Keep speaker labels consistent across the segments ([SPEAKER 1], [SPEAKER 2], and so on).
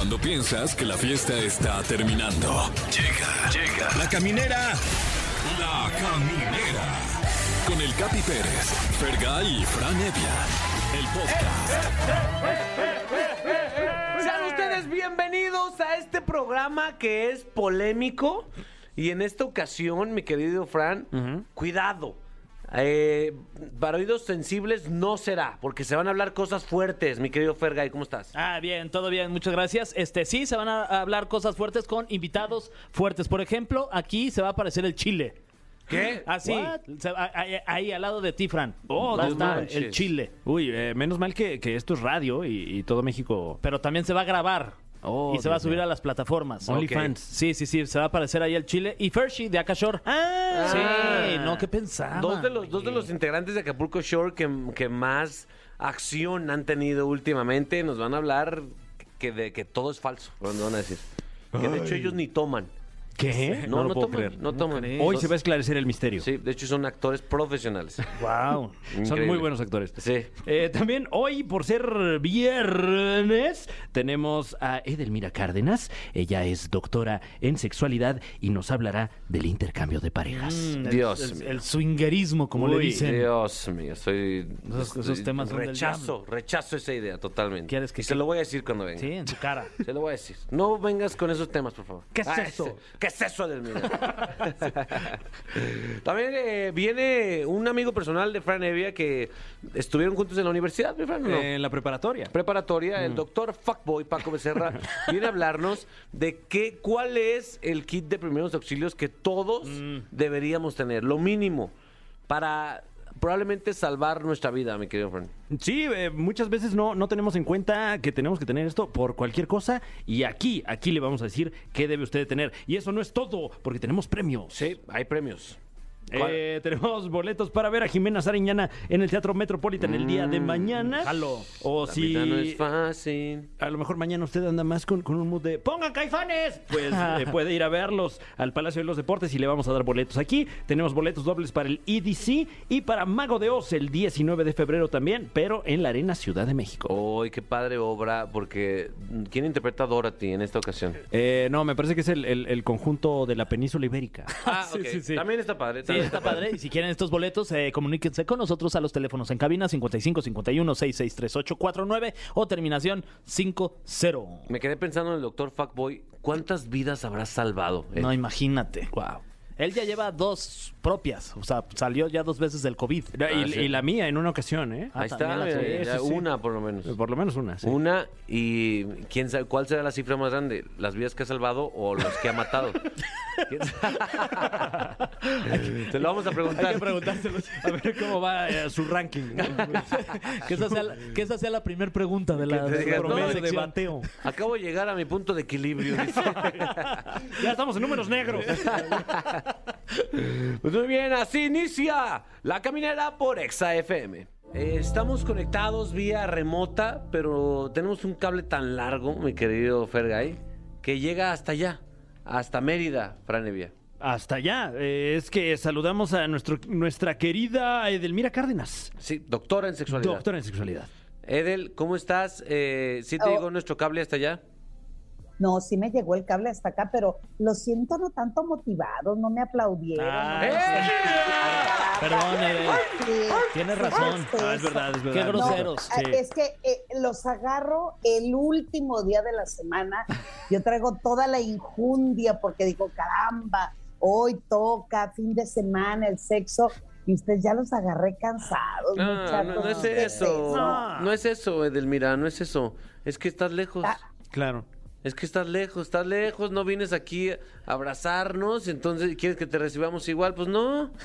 [SPEAKER 1] Cuando piensas que la fiesta está terminando. Llega, llega. La caminera. La caminera. Con el Capi Pérez, Fergay y Fran Evia. El podcast.
[SPEAKER 2] Sean ustedes bienvenidos a este programa que es polémico. Y en esta ocasión, mi querido Fran, cuidado. Eh, para oídos sensibles no será, porque se van a hablar cosas fuertes, mi querido Fergay, ¿cómo estás?
[SPEAKER 3] Ah, bien, todo bien, muchas gracias. Este sí, se van a hablar cosas fuertes con invitados fuertes. Por ejemplo, aquí se va a aparecer el chile.
[SPEAKER 2] ¿Qué?
[SPEAKER 3] Así, se- a- ahí, ahí, al lado de ti, Fran.
[SPEAKER 4] Oh,
[SPEAKER 3] va a
[SPEAKER 4] no
[SPEAKER 3] estar
[SPEAKER 2] manches.
[SPEAKER 3] el chile.
[SPEAKER 4] Uy, eh, menos mal que, que esto es radio y, y todo México.
[SPEAKER 3] Pero también se va a grabar.
[SPEAKER 4] Oh,
[SPEAKER 3] y se va a subir a las plataformas.
[SPEAKER 4] OnlyFans.
[SPEAKER 3] Sí, sí, sí, se va a aparecer ahí el chile. Y Fershi de Akashore.
[SPEAKER 4] Ah,
[SPEAKER 3] Sí, no, ¿qué pensaba?
[SPEAKER 2] Dos de los, dos de los integrantes de Acapulco Shore que, que más acción han tenido últimamente nos van a hablar que de que todo es falso. Van a decir. Que de hecho ellos ni toman.
[SPEAKER 4] ¿Qué?
[SPEAKER 2] No, no,
[SPEAKER 4] lo puedo
[SPEAKER 2] toman.
[SPEAKER 4] creer.
[SPEAKER 2] No toman.
[SPEAKER 4] Hoy se va a esclarecer el misterio.
[SPEAKER 2] Sí, de hecho son actores profesionales.
[SPEAKER 3] Wow.
[SPEAKER 4] Son muy buenos actores.
[SPEAKER 2] Sí.
[SPEAKER 4] Eh, también hoy, por ser viernes, tenemos a Edelmira Cárdenas. Ella es doctora en sexualidad y nos hablará del intercambio de parejas.
[SPEAKER 3] Mm,
[SPEAKER 2] Dios
[SPEAKER 3] el,
[SPEAKER 2] mío.
[SPEAKER 3] el swingerismo, como le
[SPEAKER 4] Uy,
[SPEAKER 3] dicen.
[SPEAKER 2] Dios mío, soy.
[SPEAKER 3] Esos- esos
[SPEAKER 2] estoy-
[SPEAKER 3] temas son del
[SPEAKER 2] Rechazo, rechazo esa idea totalmente.
[SPEAKER 3] ¿Quieres que
[SPEAKER 2] Y se lo voy a decir cuando venga.
[SPEAKER 3] Sí, en su cara.
[SPEAKER 2] Se lo voy a decir. No vengas con esos temas, por favor.
[SPEAKER 3] ¿Qué es
[SPEAKER 2] Ah,
[SPEAKER 3] eso?
[SPEAKER 2] ese- ¿Qué es eso del mío? También eh, viene un amigo personal de Fran Evia que estuvieron juntos en la universidad, ¿mi Fran? ¿o no?
[SPEAKER 4] Eh, en la preparatoria.
[SPEAKER 2] preparatoria, el doctor Fuckboy Paco Becerra viene a hablarnos de qué, cuál es el kit de primeros auxilios que todos deberíamos tener, lo mínimo, para probablemente salvar nuestra vida, mi querido Fran.
[SPEAKER 4] Sí, eh, muchas veces no, no tenemos en cuenta que tenemos que tener esto por cualquier cosa y aquí, aquí le vamos a decir qué debe usted tener. Y eso no es todo, porque tenemos premios.
[SPEAKER 2] Sí, hay premios.
[SPEAKER 4] Eh, tenemos boletos para ver a Jimena Sariñana en el Teatro Metropolitan el día de mañana.
[SPEAKER 3] Jalo.
[SPEAKER 4] O
[SPEAKER 2] La
[SPEAKER 4] si
[SPEAKER 2] vida no es fácil.
[SPEAKER 4] a lo mejor mañana usted anda más con, con un mood de ¡Pongan caifanes! Pues eh, puede ir a verlos al Palacio de los Deportes y le vamos a dar boletos aquí. Tenemos boletos dobles para el EDC y para Mago de Oz el 19 de febrero también, pero en la Arena Ciudad de México.
[SPEAKER 2] ¡Ay, qué padre obra! Porque, ¿quién interpreta a Dorothy en esta ocasión?
[SPEAKER 4] Eh, no, me parece que es el, el- el conjunto de la península ibérica.
[SPEAKER 2] Ah,
[SPEAKER 3] Sí,
[SPEAKER 2] ok.
[SPEAKER 3] sí, sí.
[SPEAKER 2] También está padre.
[SPEAKER 3] Sí, está padre. Y si quieren estos boletos, eh, comuníquense con nosotros a los teléfonos en cabina 55 51 66 38 49 o terminación 50.
[SPEAKER 2] Me quedé pensando en el doctor Fuckboy. ¿Cuántas vidas habrá salvado?
[SPEAKER 3] No, imagínate.
[SPEAKER 4] Wow.
[SPEAKER 3] Él ya lleva dos propias. O sea, salió ya dos veces del COVID.
[SPEAKER 4] Y,
[SPEAKER 2] Ah, sí.
[SPEAKER 4] y la mía en una ocasión, ¿eh?
[SPEAKER 3] Ah,
[SPEAKER 2] Ahí está,
[SPEAKER 3] también la
[SPEAKER 2] mira,
[SPEAKER 3] tuya.
[SPEAKER 2] ya
[SPEAKER 4] Sí, sí, sí.
[SPEAKER 2] una por lo menos.
[SPEAKER 4] Por lo menos una, sí.
[SPEAKER 2] Una y quién sabe cuál será la cifra más grande, las vidas que ha salvado o los que ha matado. Te lo vamos a preguntar.
[SPEAKER 3] Hay que preguntárselos.
[SPEAKER 4] A ver cómo va eh, su ranking.
[SPEAKER 3] que, esa sea la, que esa sea la primera pregunta de la, de la
[SPEAKER 2] no, de
[SPEAKER 4] bateo.
[SPEAKER 2] Acabo de llegar a mi punto de equilibrio. dice.
[SPEAKER 4] Ya estamos en números negros.
[SPEAKER 2] Pues muy bien, así inicia la caminera por Exa FM. Eh, estamos conectados vía remota, pero tenemos un cable tan largo, mi querido Fergay, que llega hasta allá, hasta Mérida, Franevia.
[SPEAKER 4] Hasta allá. Eh, es que saludamos a nuestro, nuestra querida Edelmira Cárdenas,
[SPEAKER 2] Sí, doctora en sexualidad.
[SPEAKER 4] doctora en sexualidad.
[SPEAKER 2] Edel, ¿cómo estás? Eh, ¿Sí te
[SPEAKER 5] Oh.
[SPEAKER 2] llegó nuestro cable hasta allá?
[SPEAKER 5] No, sí me llegó el cable hasta acá, pero lo siento no tanto motivados, no me aplaudieron.
[SPEAKER 3] Ah,
[SPEAKER 5] no. Caramba.
[SPEAKER 3] Perdón, Edel.
[SPEAKER 5] Sí.
[SPEAKER 3] Tienes razón.
[SPEAKER 4] Ah, es verdad, es verdad.
[SPEAKER 3] Qué
[SPEAKER 5] no,
[SPEAKER 3] groseros.
[SPEAKER 5] ah, Es que eh, los agarro el último día de la semana. Yo traigo toda la injundia porque digo, caramba, hoy toca, fin de semana, el sexo. Y ustedes ya los agarré cansados.
[SPEAKER 2] No, no,
[SPEAKER 5] muchachos.
[SPEAKER 2] no es
[SPEAKER 5] ¿Qué
[SPEAKER 2] eso.
[SPEAKER 4] No.
[SPEAKER 2] No es eso, Edelmira, no es eso. Es que estás lejos.
[SPEAKER 5] Ah.
[SPEAKER 4] Claro.
[SPEAKER 2] Es que estás lejos, estás lejos, no vienes aquí a abrazarnos, entonces quieres que te recibamos igual, pues no.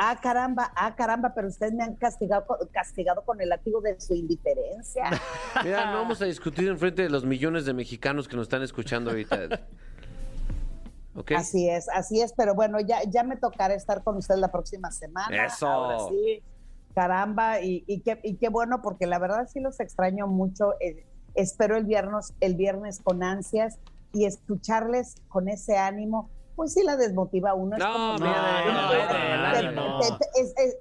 [SPEAKER 5] Ah, caramba, ah, caramba, pero ustedes me han castigado, castigado con el látigo de su indiferencia.
[SPEAKER 2] Mira, no vamos a discutir en frente de los millones de mexicanos que nos están escuchando ahorita. ¿Ok?
[SPEAKER 5] Así es, así es, pero bueno, ya, ya me tocará estar con usted la próxima semana.
[SPEAKER 2] Eso.
[SPEAKER 5] Ahora sí, caramba, y, y, qué, y qué bueno, porque la verdad sí los extraño mucho. eh, espero el viernes, el viernes con ansias y escucharles con ese ánimo pues sí la desmotiva a uno. Es
[SPEAKER 2] No,
[SPEAKER 3] no,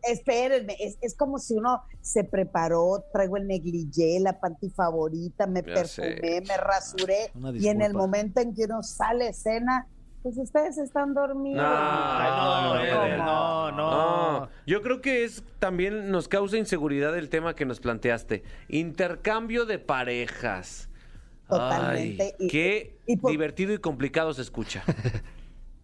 [SPEAKER 5] espérenme, es, como si uno se preparó, traigo el negligé, la panty favorita, me
[SPEAKER 2] Ya
[SPEAKER 5] perfumé,
[SPEAKER 2] sé.
[SPEAKER 5] me rasuré, y en el momento en que uno sale a escena, pues ustedes están dormidos.
[SPEAKER 2] No,
[SPEAKER 3] no,
[SPEAKER 2] no, no.
[SPEAKER 3] no, no.
[SPEAKER 2] No, yo creo que es también nos causa inseguridad el tema que nos planteaste. Intercambio de parejas.
[SPEAKER 5] Totalmente.
[SPEAKER 2] Ay,
[SPEAKER 5] Y-
[SPEAKER 2] qué
[SPEAKER 5] y por-
[SPEAKER 2] divertido y complicado se escucha.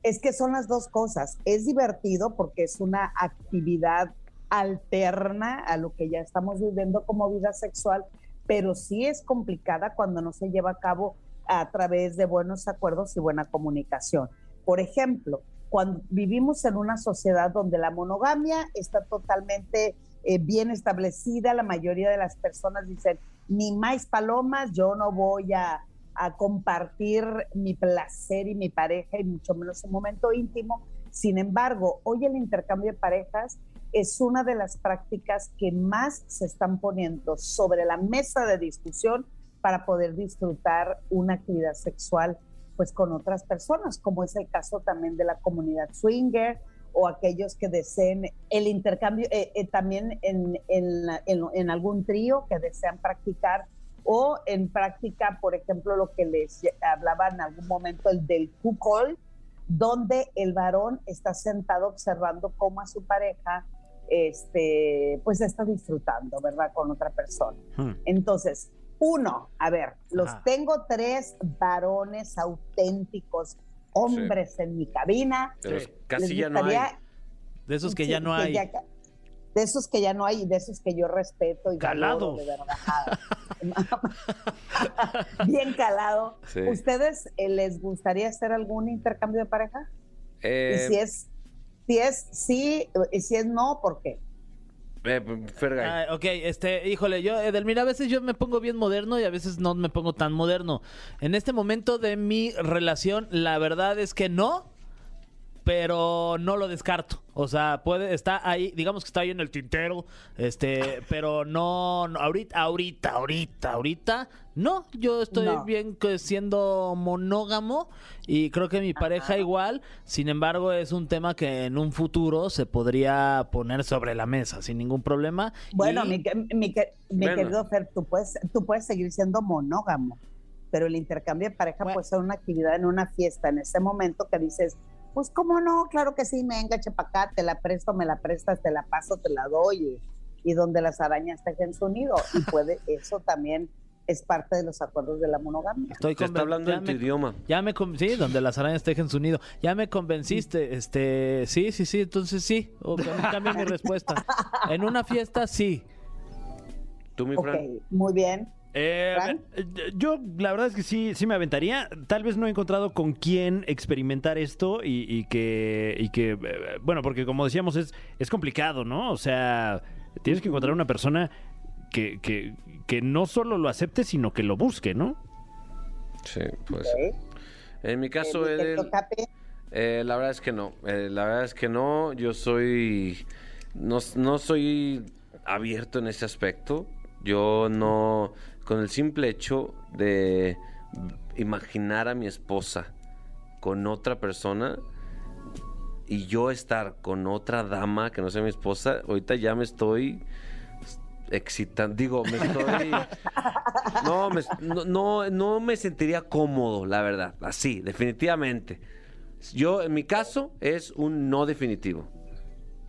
[SPEAKER 5] Es que son las dos cosas. Es divertido porque es una actividad alterna a lo que ya estamos viviendo como vida sexual, pero sí es complicada cuando no se lleva a cabo a través de buenos acuerdos y buena comunicación. Por ejemplo, cuando vivimos en una sociedad donde la monogamia está totalmente eh, bien establecida, la mayoría de las personas dicen, ni más palomas, yo no voy a, a compartir mi placer y mi pareja y mucho menos un momento íntimo. Sin embargo, hoy el intercambio de parejas es una de las prácticas que más se están poniendo sobre la mesa de discusión para poder disfrutar una actividad sexual pues con otras personas, como es el caso también de la comunidad swinger o aquellos que deseen el intercambio eh, eh, también en, en, la- en- en algún trío que desean practicar o en práctica, por ejemplo, lo que les hablaba en algún momento, el del cuckold, donde el varón está sentado observando cómo a su pareja este, pues está disfrutando, ¿verdad? Con otra persona.
[SPEAKER 4] Hmm.
[SPEAKER 5] Entonces, uno, a ver, los
[SPEAKER 3] Ajá.
[SPEAKER 5] tengo tres varones auténticos, hombres en mi cabina.
[SPEAKER 2] Pero
[SPEAKER 3] Sí.
[SPEAKER 2] casi ya no hay.
[SPEAKER 3] De esos que
[SPEAKER 5] sí,
[SPEAKER 3] ya no hay.
[SPEAKER 5] ya- de esos que ya no hay y de esos que yo respeto y valoro,
[SPEAKER 4] Calados.
[SPEAKER 5] de verdad. Bien calado.
[SPEAKER 2] Sí.
[SPEAKER 5] ¿Ustedes eh, les gustaría hacer algún intercambio de pareja?
[SPEAKER 2] Eh,
[SPEAKER 5] y si es, si es sí, y si es no, ¿por qué?
[SPEAKER 2] Eh, Fergay.
[SPEAKER 3] Ay, ok, este, híjole, yo, Edelmira, a veces yo me pongo bien moderno y a veces no me pongo tan moderno. En este momento de mi relación, la verdad es que no, pero no lo descarto. O sea, puede, está ahí, digamos que está ahí en el tintero, este, pero no, no, ahorita, ahorita, ahorita, ahorita, no, yo estoy
[SPEAKER 5] No.
[SPEAKER 3] bien que siendo monógamo y creo que mi pareja igual, sin embargo es un tema que en un futuro se podría poner sobre la mesa sin ningún problema.
[SPEAKER 5] Bueno,
[SPEAKER 3] Y-
[SPEAKER 5] mi, que- mi que- mi
[SPEAKER 2] Bueno.
[SPEAKER 5] querido Fer, tú puedes, tú puedes seguir siendo monógamo, pero el intercambio de pareja
[SPEAKER 3] Bueno.
[SPEAKER 5] puede ser una actividad en una fiesta, en ese momento que dices, pues cómo no, claro que sí, venga, chepa acá, te la presto, me la prestas, te la paso, te la doy, y, y donde las arañas tejen su nido. Y puede, eso también es parte de los acuerdos de la monogamia.
[SPEAKER 3] Estoy
[SPEAKER 2] está hablando
[SPEAKER 3] ya
[SPEAKER 2] en tu
[SPEAKER 3] me-
[SPEAKER 2] idioma.
[SPEAKER 3] Ya me sí, donde las arañas tejen su nido. Ya me convenciste, este, sí, sí, sí, entonces sí. O cam- cambio mi respuesta. En una fiesta sí.
[SPEAKER 2] Tú, mi
[SPEAKER 5] Ok,
[SPEAKER 2] Fran.
[SPEAKER 5] muy bien.
[SPEAKER 4] Eh, eh, yo la verdad es que sí, sí me aventaría. Tal vez no he encontrado con quién experimentar esto y, y que, y que, eh, bueno, porque como decíamos es, es complicado, ¿no? O sea, tienes que encontrar una persona que, que, que no solo lo acepte, sino que lo busque, ¿no?
[SPEAKER 2] Sí, pues. En mi caso,
[SPEAKER 5] Capi,
[SPEAKER 2] eh, la verdad es que no. Eh, la verdad es que no. Yo soy. No, no soy abierto en ese aspecto. Yo no. Con el simple hecho de imaginar a mi esposa con otra persona y yo estar con otra dama que no sea mi esposa, ahorita ya me estoy excitando. Digo, me estoy. No, me- no, no, no me sentiría cómodo, la verdad. Así, definitivamente. Yo, en mi caso, es un no definitivo.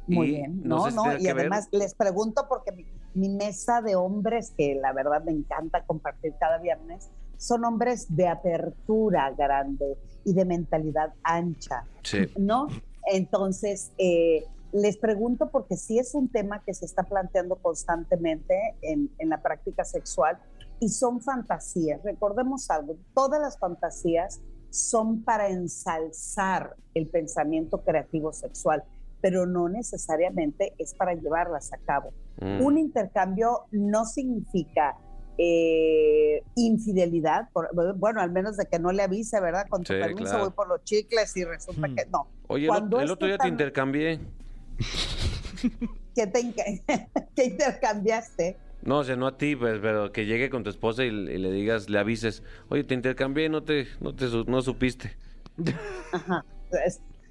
[SPEAKER 5] Muy
[SPEAKER 2] Y
[SPEAKER 5] bien.
[SPEAKER 2] no
[SPEAKER 5] No,
[SPEAKER 2] sé si
[SPEAKER 5] no, y
[SPEAKER 2] ver-
[SPEAKER 5] además les pregunto porque mi, mi mesa de hombres, que la verdad me encanta compartir cada viernes, son hombres de apertura grande y de mentalidad ancha,
[SPEAKER 2] Sí.
[SPEAKER 5] ¿no? Entonces, eh, les pregunto porque sí es un tema que se está planteando constantemente en, en la práctica sexual y son fantasías. Recordemos algo, todas las fantasías son para ensalzar el pensamiento creativo sexual, pero no necesariamente es para llevarlas a cabo.
[SPEAKER 2] Mm.
[SPEAKER 5] Un intercambio no significa eh, infidelidad, por- bueno, al menos de que no le avise, ¿verdad? Con tu
[SPEAKER 2] Sí,
[SPEAKER 5] permiso
[SPEAKER 2] claro.
[SPEAKER 5] voy por los chicles y resulta
[SPEAKER 3] Hmm.
[SPEAKER 5] que no.
[SPEAKER 2] Oye, el,
[SPEAKER 5] Cuando
[SPEAKER 2] el otro día te intercambié.
[SPEAKER 5] ¿Qué, te qué intercambiaste?
[SPEAKER 2] No, o sea, no a ti, pues, pero que llegue con tu esposa y, y le digas, le avises, oye, te intercambié, no te, no te su- no supiste.
[SPEAKER 5] Ajá.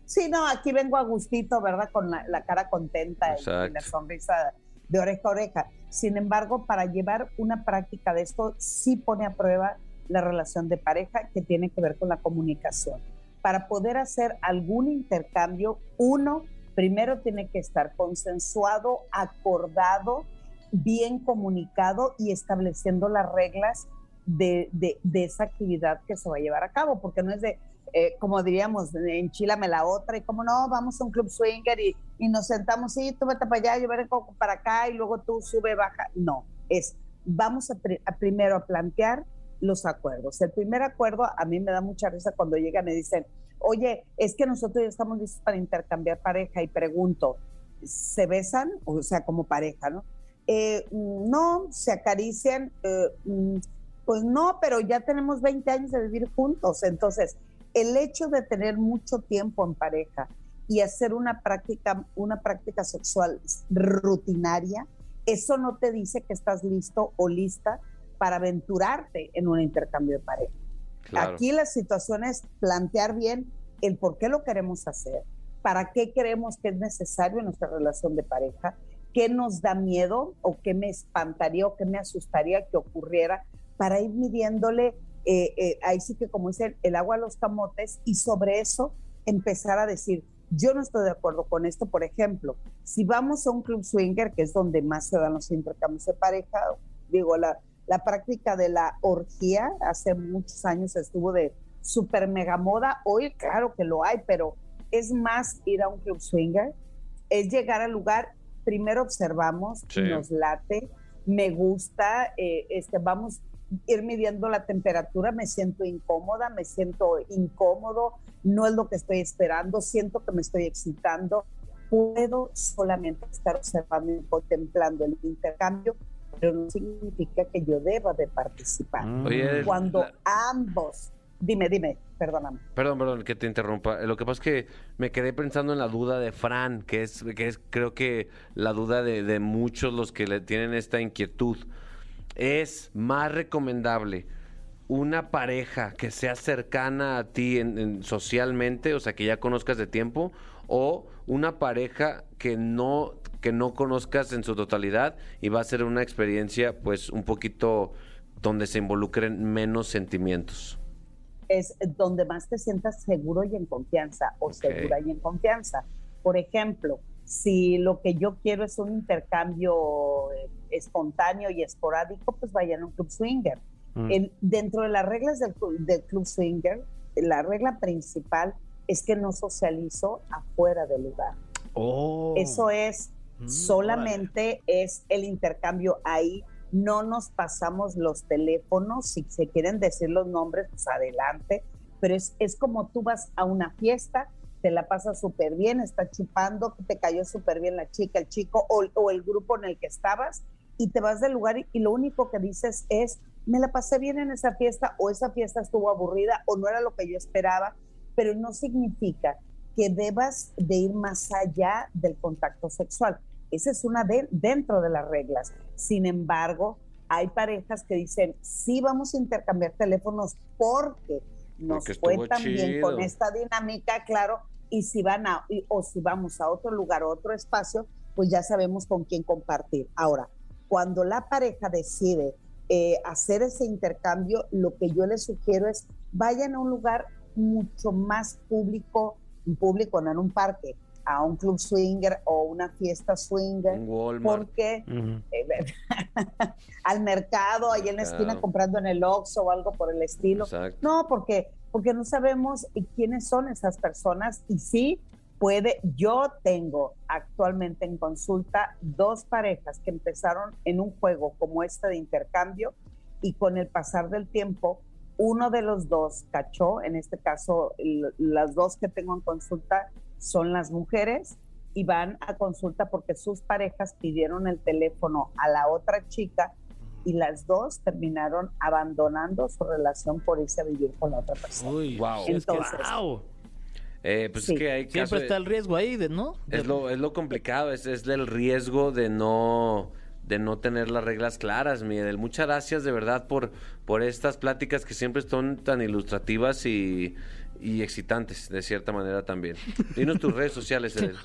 [SPEAKER 5] Sí, no, aquí vengo a gustito, ¿verdad? Con la, la cara contenta y- la sonrisa de oreja a oreja. Sin embargo, para llevar una práctica de esto, sí pone a prueba la relación de pareja que tiene que ver con la comunicación. Para poder hacer algún intercambio, uno primero tiene que estar consensuado, acordado, bien comunicado y estableciendo las reglas de, de- de esa actividad que se va a llevar a cabo, porque no es de, eh, como diríamos, enchílame la otra y como no, vamos a un club swinger y, y nos sentamos, sí, tú vete para allá, yo veré para acá y luego tú sube, baja. No, es, vamos a, a primero a plantear los acuerdos. El primer acuerdo, a mí me da mucha risa cuando llegan y dicen, oye, es que nosotros ya estamos listos para intercambiar pareja y pregunto, ¿se besan? O sea, como pareja, ¿no? Eh, no, se acarician, eh, mm, pues no, pero ya tenemos 20 años de vivir juntos. Entonces, el hecho de tener mucho tiempo en pareja y hacer una práctica, una práctica sexual rutinaria, eso no te dice que estás listo o lista para aventurarte en un intercambio de pareja.
[SPEAKER 2] Claro.
[SPEAKER 5] Aquí la situación es plantear bien el por qué lo queremos hacer, para qué creemos que es necesario en nuestra relación de pareja, qué nos da miedo o qué me espantaría o qué me asustaría que ocurriera, para ir midiéndole, eh, eh, ahí sí que como dicen, el agua a los camotes y sobre eso empezar a decir, yo no estoy de acuerdo con esto, por ejemplo, si vamos a un club swinger, que es donde más se dan los intercambios de pareja, digo, la, la práctica de la orgía hace muchos años estuvo de super mega moda. Hoy, claro que lo hay, pero es más ir a un club swinger, es llegar al lugar, primero observamos,
[SPEAKER 2] Sí.
[SPEAKER 5] nos late, me gusta, eh, este, vamos ir midiendo la temperatura, me siento incómoda, me siento incómodo, no es lo que estoy esperando, siento que me estoy excitando, puedo solamente estar observando y contemplando el intercambio, pero no significa que yo deba de participar.
[SPEAKER 4] Mm.
[SPEAKER 2] Oye,
[SPEAKER 5] Cuando
[SPEAKER 2] la-
[SPEAKER 5] ambos, dime, dime, perdóname.
[SPEAKER 2] Perdón, perdón, que te interrumpa. Lo que pasa es que me quedé pensando en la duda de Fran, que es, que es creo que la duda de, de muchos los que le tienen esta inquietud. ¿Es más recomendable una pareja que sea cercana a ti en- en- socialmente, o sea, que ya conozcas de tiempo, o una pareja que no, que no conozcas en su totalidad y va a ser una experiencia, pues, un poquito donde se involucren menos sentimientos?
[SPEAKER 5] es donde más te sientas seguro y en confianza o segura y en confianza. Por ejemplo, si lo que yo quiero es un intercambio eh, espontáneo y esporádico, pues vayan a un club swinger.
[SPEAKER 4] Mm.
[SPEAKER 5] En- dentro de las reglas del, del club swinger, la regla principal es que no socializo afuera del lugar.
[SPEAKER 4] Oh.
[SPEAKER 5] Eso es,
[SPEAKER 3] Mm,
[SPEAKER 5] solamente es el intercambio ahí. No nos pasamos los teléfonos, si se quieren decir los nombres, pues adelante, pero es, es como tú vas a una fiesta, te la pasas súper bien, estás chupando, te cayó súper bien la chica, el chico o, o el grupo en el que estabas y te vas del lugar y, y lo único que dices es, me la pasé bien en esa fiesta o esa fiesta estuvo aburrida o no era lo que yo esperaba, pero no significa que debas de ir más allá del contacto sexual. Esa es una de, dentro de las reglas. Sin embargo, hay parejas que dicen, sí vamos a intercambiar teléfonos porque nos
[SPEAKER 2] Porque
[SPEAKER 5] fue tan bien con
[SPEAKER 2] chido.
[SPEAKER 5] esta dinámica, claro, y si van a, y- o si vamos a otro lugar, a otro espacio, pues ya sabemos con quién compartir. Ahora, cuando la pareja decide eh, hacer ese intercambio, lo que yo les sugiero es vayan a un lugar mucho más público, público, no en un parque, a un club swinger o una fiesta swinger,
[SPEAKER 2] Un Walmart.
[SPEAKER 5] porque
[SPEAKER 4] Ujú.
[SPEAKER 5] eh, al mercado, ahí en la esquina comprando en el Oxxo o algo por el estilo.
[SPEAKER 2] Exacto.
[SPEAKER 5] No, porque, porque no sabemos eh, quiénes son esas personas y sí puede, yo tengo actualmente en consulta dos parejas que empezaron en un juego como este de intercambio y con el pasar del tiempo, uno de los dos cachó, en este caso las dos que tengo en consulta son las mujeres y van a consulta porque sus parejas pidieron el teléfono a la otra chica y las dos terminaron abandonando su relación por irse a vivir con la otra persona.
[SPEAKER 3] Uy,
[SPEAKER 2] Wow.
[SPEAKER 3] es que
[SPEAKER 5] Entonces,
[SPEAKER 4] Wow.
[SPEAKER 2] Eh, pues
[SPEAKER 5] Sí.
[SPEAKER 2] es que hay
[SPEAKER 3] siempre
[SPEAKER 2] casos
[SPEAKER 3] está el riesgo ahí, de, ¿no? De-
[SPEAKER 2] es lo, es lo complicado, es, es el riesgo de no de no tener las reglas claras, Miguel. Muchas gracias de verdad por, por estas pláticas que siempre son tan ilustrativas y, y excitantes, de cierta manera también. Dinos tus redes sociales, Edel.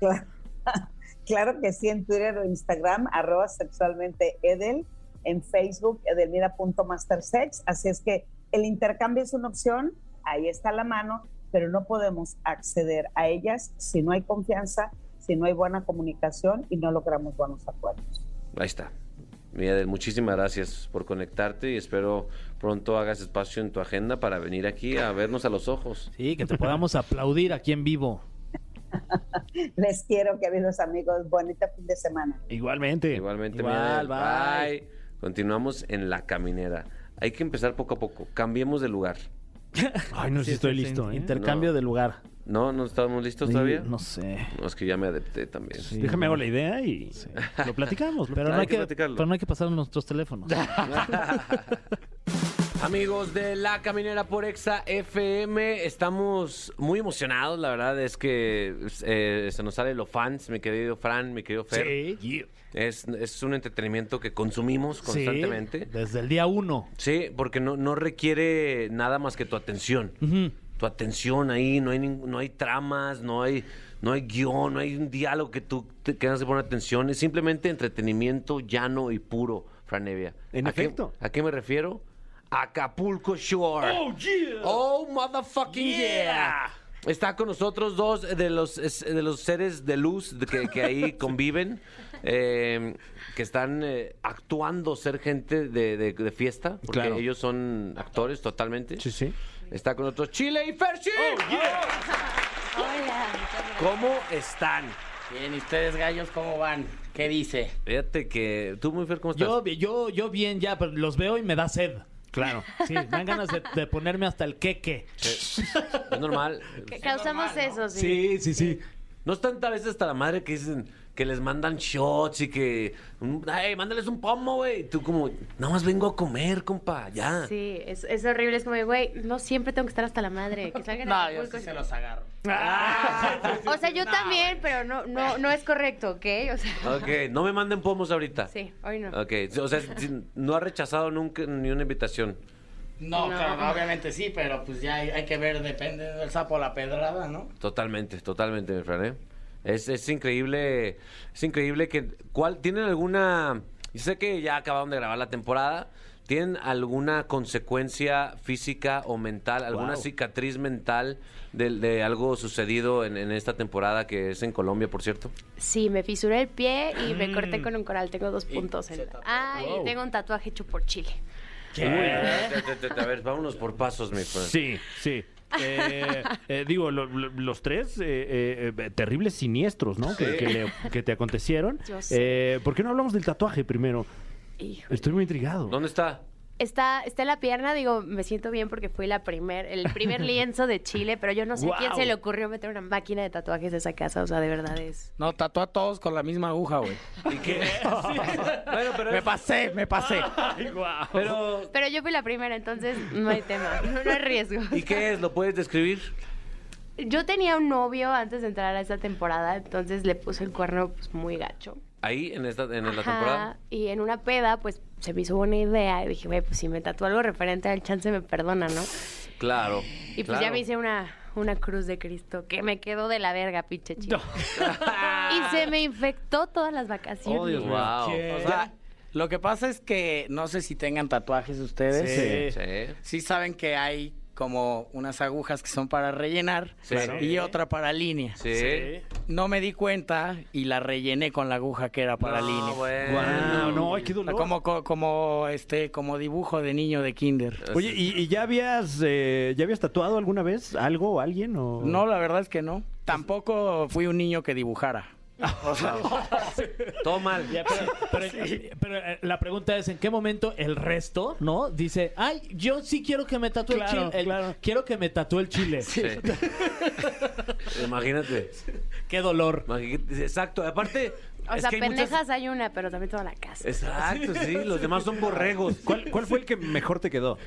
[SPEAKER 5] Claro, claro que sí, en Twitter o Instagram, arroba sexualmente Edel, en Facebook, edelmira.mastersex. Así es que el intercambio es una opción, ahí está la mano, pero no podemos acceder a ellas si no hay confianza, si no hay buena comunicación y no logramos buenos acuerdos.
[SPEAKER 2] Ahí está. Mi Edel, muchísimas gracias por conectarte y espero pronto hagas espacio en tu agenda para venir aquí a vernos a los ojos.
[SPEAKER 3] Sí, que te podamos aplaudir aquí en vivo.
[SPEAKER 5] Les quiero, queridos amigos, bonito fin de semana.
[SPEAKER 4] Igualmente.
[SPEAKER 2] Igualmente,
[SPEAKER 3] Igual,
[SPEAKER 2] Edel.
[SPEAKER 3] bye.
[SPEAKER 2] Continuamos en la caminera. Hay que empezar poco a poco. Cambiemos de lugar.
[SPEAKER 4] Ay, no sé
[SPEAKER 3] Sí,
[SPEAKER 4] si estoy listo, ¿eh?
[SPEAKER 3] Intercambio
[SPEAKER 2] No.
[SPEAKER 3] de lugar.
[SPEAKER 2] ¿No? ¿No estábamos listos todavía?
[SPEAKER 3] No sé.
[SPEAKER 2] No, es que ya me adapté también.
[SPEAKER 3] Sí.
[SPEAKER 4] Déjame hago la idea y lo platicamos.
[SPEAKER 3] Pero no,
[SPEAKER 2] Hay
[SPEAKER 3] hay
[SPEAKER 2] que
[SPEAKER 3] que,
[SPEAKER 2] platicarlo.
[SPEAKER 3] pero no hay que pasar nuestros teléfonos.
[SPEAKER 2] Amigos de La Caminera por Exa FM, estamos muy emocionados. La verdad es que eh, se nos sale los fans, mi querido Fran, mi querido Fer.
[SPEAKER 3] Sí.
[SPEAKER 2] Es, es un entretenimiento que consumimos
[SPEAKER 3] Sí,
[SPEAKER 2] constantemente.
[SPEAKER 3] desde el día uno.
[SPEAKER 2] Sí, porque no, no requiere nada más que tu atención. Tu atención ahí, no hay, no hay tramas, no hay, no hay guion, no hay un diálogo que tú te que poner atención. Es simplemente entretenimiento llano y puro, Fran Evia.
[SPEAKER 4] En
[SPEAKER 2] ¿A qué-
[SPEAKER 4] efecto.
[SPEAKER 2] ¿A qué me refiero? Acapulco Shore. ¡Oh, yeah! ¡Oh, motherfucking yeah! Está con nosotros dos de los, de los seres de luz de que, que ahí conviven, eh, que están eh, actuando ser gente de, de- de fiesta, porque
[SPEAKER 4] Claro.
[SPEAKER 2] ellos son actores totalmente.
[SPEAKER 4] Sí, sí.
[SPEAKER 2] Está con nosotros Chile y Ferchi.
[SPEAKER 6] Hola.
[SPEAKER 2] ¿Cómo están?
[SPEAKER 6] Bien, ¿y ustedes gallos cómo van? ¿Qué dice?
[SPEAKER 2] Fíjate que tú, muy Fer, ¿cómo estás?
[SPEAKER 3] Yo, yo, yo bien ya, pero los veo y me da sed.
[SPEAKER 4] Claro.
[SPEAKER 3] Sí, me dan ganas de, de ponerme hasta el queque.
[SPEAKER 2] Es normal.
[SPEAKER 6] Que causamos eso, sí.
[SPEAKER 3] Sí, sí, sí.
[SPEAKER 2] No es tanta veces hasta la madre que dicen que les mandan shots y que. Ay, mándales un pomo, güey. Tú, como, nada más vengo a comer, compa, ya.
[SPEAKER 6] Sí, es, es horrible. Es como, güey, no siempre tengo que estar hasta la madre. Que salgan
[SPEAKER 7] No,
[SPEAKER 6] a
[SPEAKER 7] yo sí se los agarro.
[SPEAKER 6] O sea, yo también, pero no, no, no es correcto, ¿ok? O sea,
[SPEAKER 2] Ok, no me manden pomos ahorita.
[SPEAKER 6] sí, hoy no.
[SPEAKER 2] Ok, o sea, no ha rechazado nunca ni una invitación.
[SPEAKER 7] No,
[SPEAKER 6] No.
[SPEAKER 7] claro, obviamente sí, pero pues ya hay, hay que ver, depende del sapo o la pedrada, ¿no?
[SPEAKER 2] Totalmente, totalmente, mi Fran, ¿eh? Es, es increíble, es increíble que... ¿cuál, ¿Tienen alguna... Yo sé que ya acabaron de grabar la temporada. ¿Tienen alguna consecuencia física o mental, alguna
[SPEAKER 4] Wow.
[SPEAKER 2] cicatriz mental de, de algo sucedido en, en esta temporada que es en Colombia, por cierto?
[SPEAKER 6] Sí, me fisuré el pie y me corté con un coral. Tengo dos puntos en Ah, y tengo un tatuaje hecho por Chile.
[SPEAKER 2] Uy, te- te- a ver, vámonos por pasos, mi Fran.
[SPEAKER 4] Sí, sí. Eh, eh, digo, lo- lo- los tres eh, eh, terribles siniestros, ¿no? Que, que le- que te acontecieron.
[SPEAKER 6] Yo sé.
[SPEAKER 4] Eh, ¿Por qué no hablamos del tatuaje primero? Estoy muy intrigado.
[SPEAKER 2] ¿Dónde está?
[SPEAKER 6] Está, está en la pierna, digo, me siento bien porque fui la primer, el primer lienzo de Chile, pero yo no sé a quién se le ocurrió meter una máquina de tatuajes a esa casa, o sea, de verdad es.
[SPEAKER 7] No, tatuó a todos con la misma aguja, güey.
[SPEAKER 2] ¿Y qué? bueno, pero...
[SPEAKER 7] Me pasé, me pasé.
[SPEAKER 2] pero
[SPEAKER 6] Pero yo fui la primera, entonces no hay tema, no, no hay riesgo.
[SPEAKER 2] ¿Y qué es? ¿Lo puedes describir?
[SPEAKER 6] Yo tenía un novio antes de entrar a esta temporada, entonces le puse el cuerno pues, muy gacho.
[SPEAKER 2] Ahí, en, esta, en la
[SPEAKER 6] Ajá,
[SPEAKER 2] temporada.
[SPEAKER 6] Y en una peda, pues se me hizo buena idea y dije, güey, pues si me tatúo algo referente al chance me perdona, ¿no?
[SPEAKER 2] Claro.
[SPEAKER 6] Y pues ya me hice una, una cruz de Cristo que me quedó de la verga, pinche chico. y se me infectó todas las vacaciones.
[SPEAKER 4] Oh, Dios mío.
[SPEAKER 2] Wow.
[SPEAKER 7] O sea, lo que pasa es que no sé si tengan tatuajes ustedes.
[SPEAKER 4] Sí.
[SPEAKER 2] Sí.
[SPEAKER 7] Sí saben que hay como unas agujas que son para rellenar
[SPEAKER 2] Sí.
[SPEAKER 7] y otra para línea.
[SPEAKER 2] Sí.
[SPEAKER 7] No me di cuenta y la rellené con la aguja que era para
[SPEAKER 2] No,
[SPEAKER 7] línea.
[SPEAKER 2] bueno.
[SPEAKER 4] Guau, no, ay, qué dolor.
[SPEAKER 7] Como, co- como, este, como dibujo de niño de kinder.
[SPEAKER 4] Oye, ¿y, y ya habías eh, ya habías tatuado alguna vez algo o alguien o
[SPEAKER 7] No, la verdad es que no. Tampoco fui un niño que dibujara. O sea,
[SPEAKER 2] Todo mal.
[SPEAKER 3] Ya, pero, pero- pero, eh, la pregunta es, ¿en qué momento el resto, no? Dice, ay, yo sí quiero que me tatúe
[SPEAKER 4] Claro,
[SPEAKER 3] el chile. el-
[SPEAKER 4] claro.
[SPEAKER 3] Quiero que me tatúe el chile.
[SPEAKER 2] Sí. Imagínate.
[SPEAKER 3] Qué dolor.
[SPEAKER 2] Imagínate. Exacto. Aparte.
[SPEAKER 6] O
[SPEAKER 2] es
[SPEAKER 6] sea,
[SPEAKER 2] que hay muchas-
[SPEAKER 6] pendejas hay una, pero también toda la casa.
[SPEAKER 2] Exacto, sí. Los demás son borregos.
[SPEAKER 4] ¿Cuál, cuál fue el que mejor te quedó?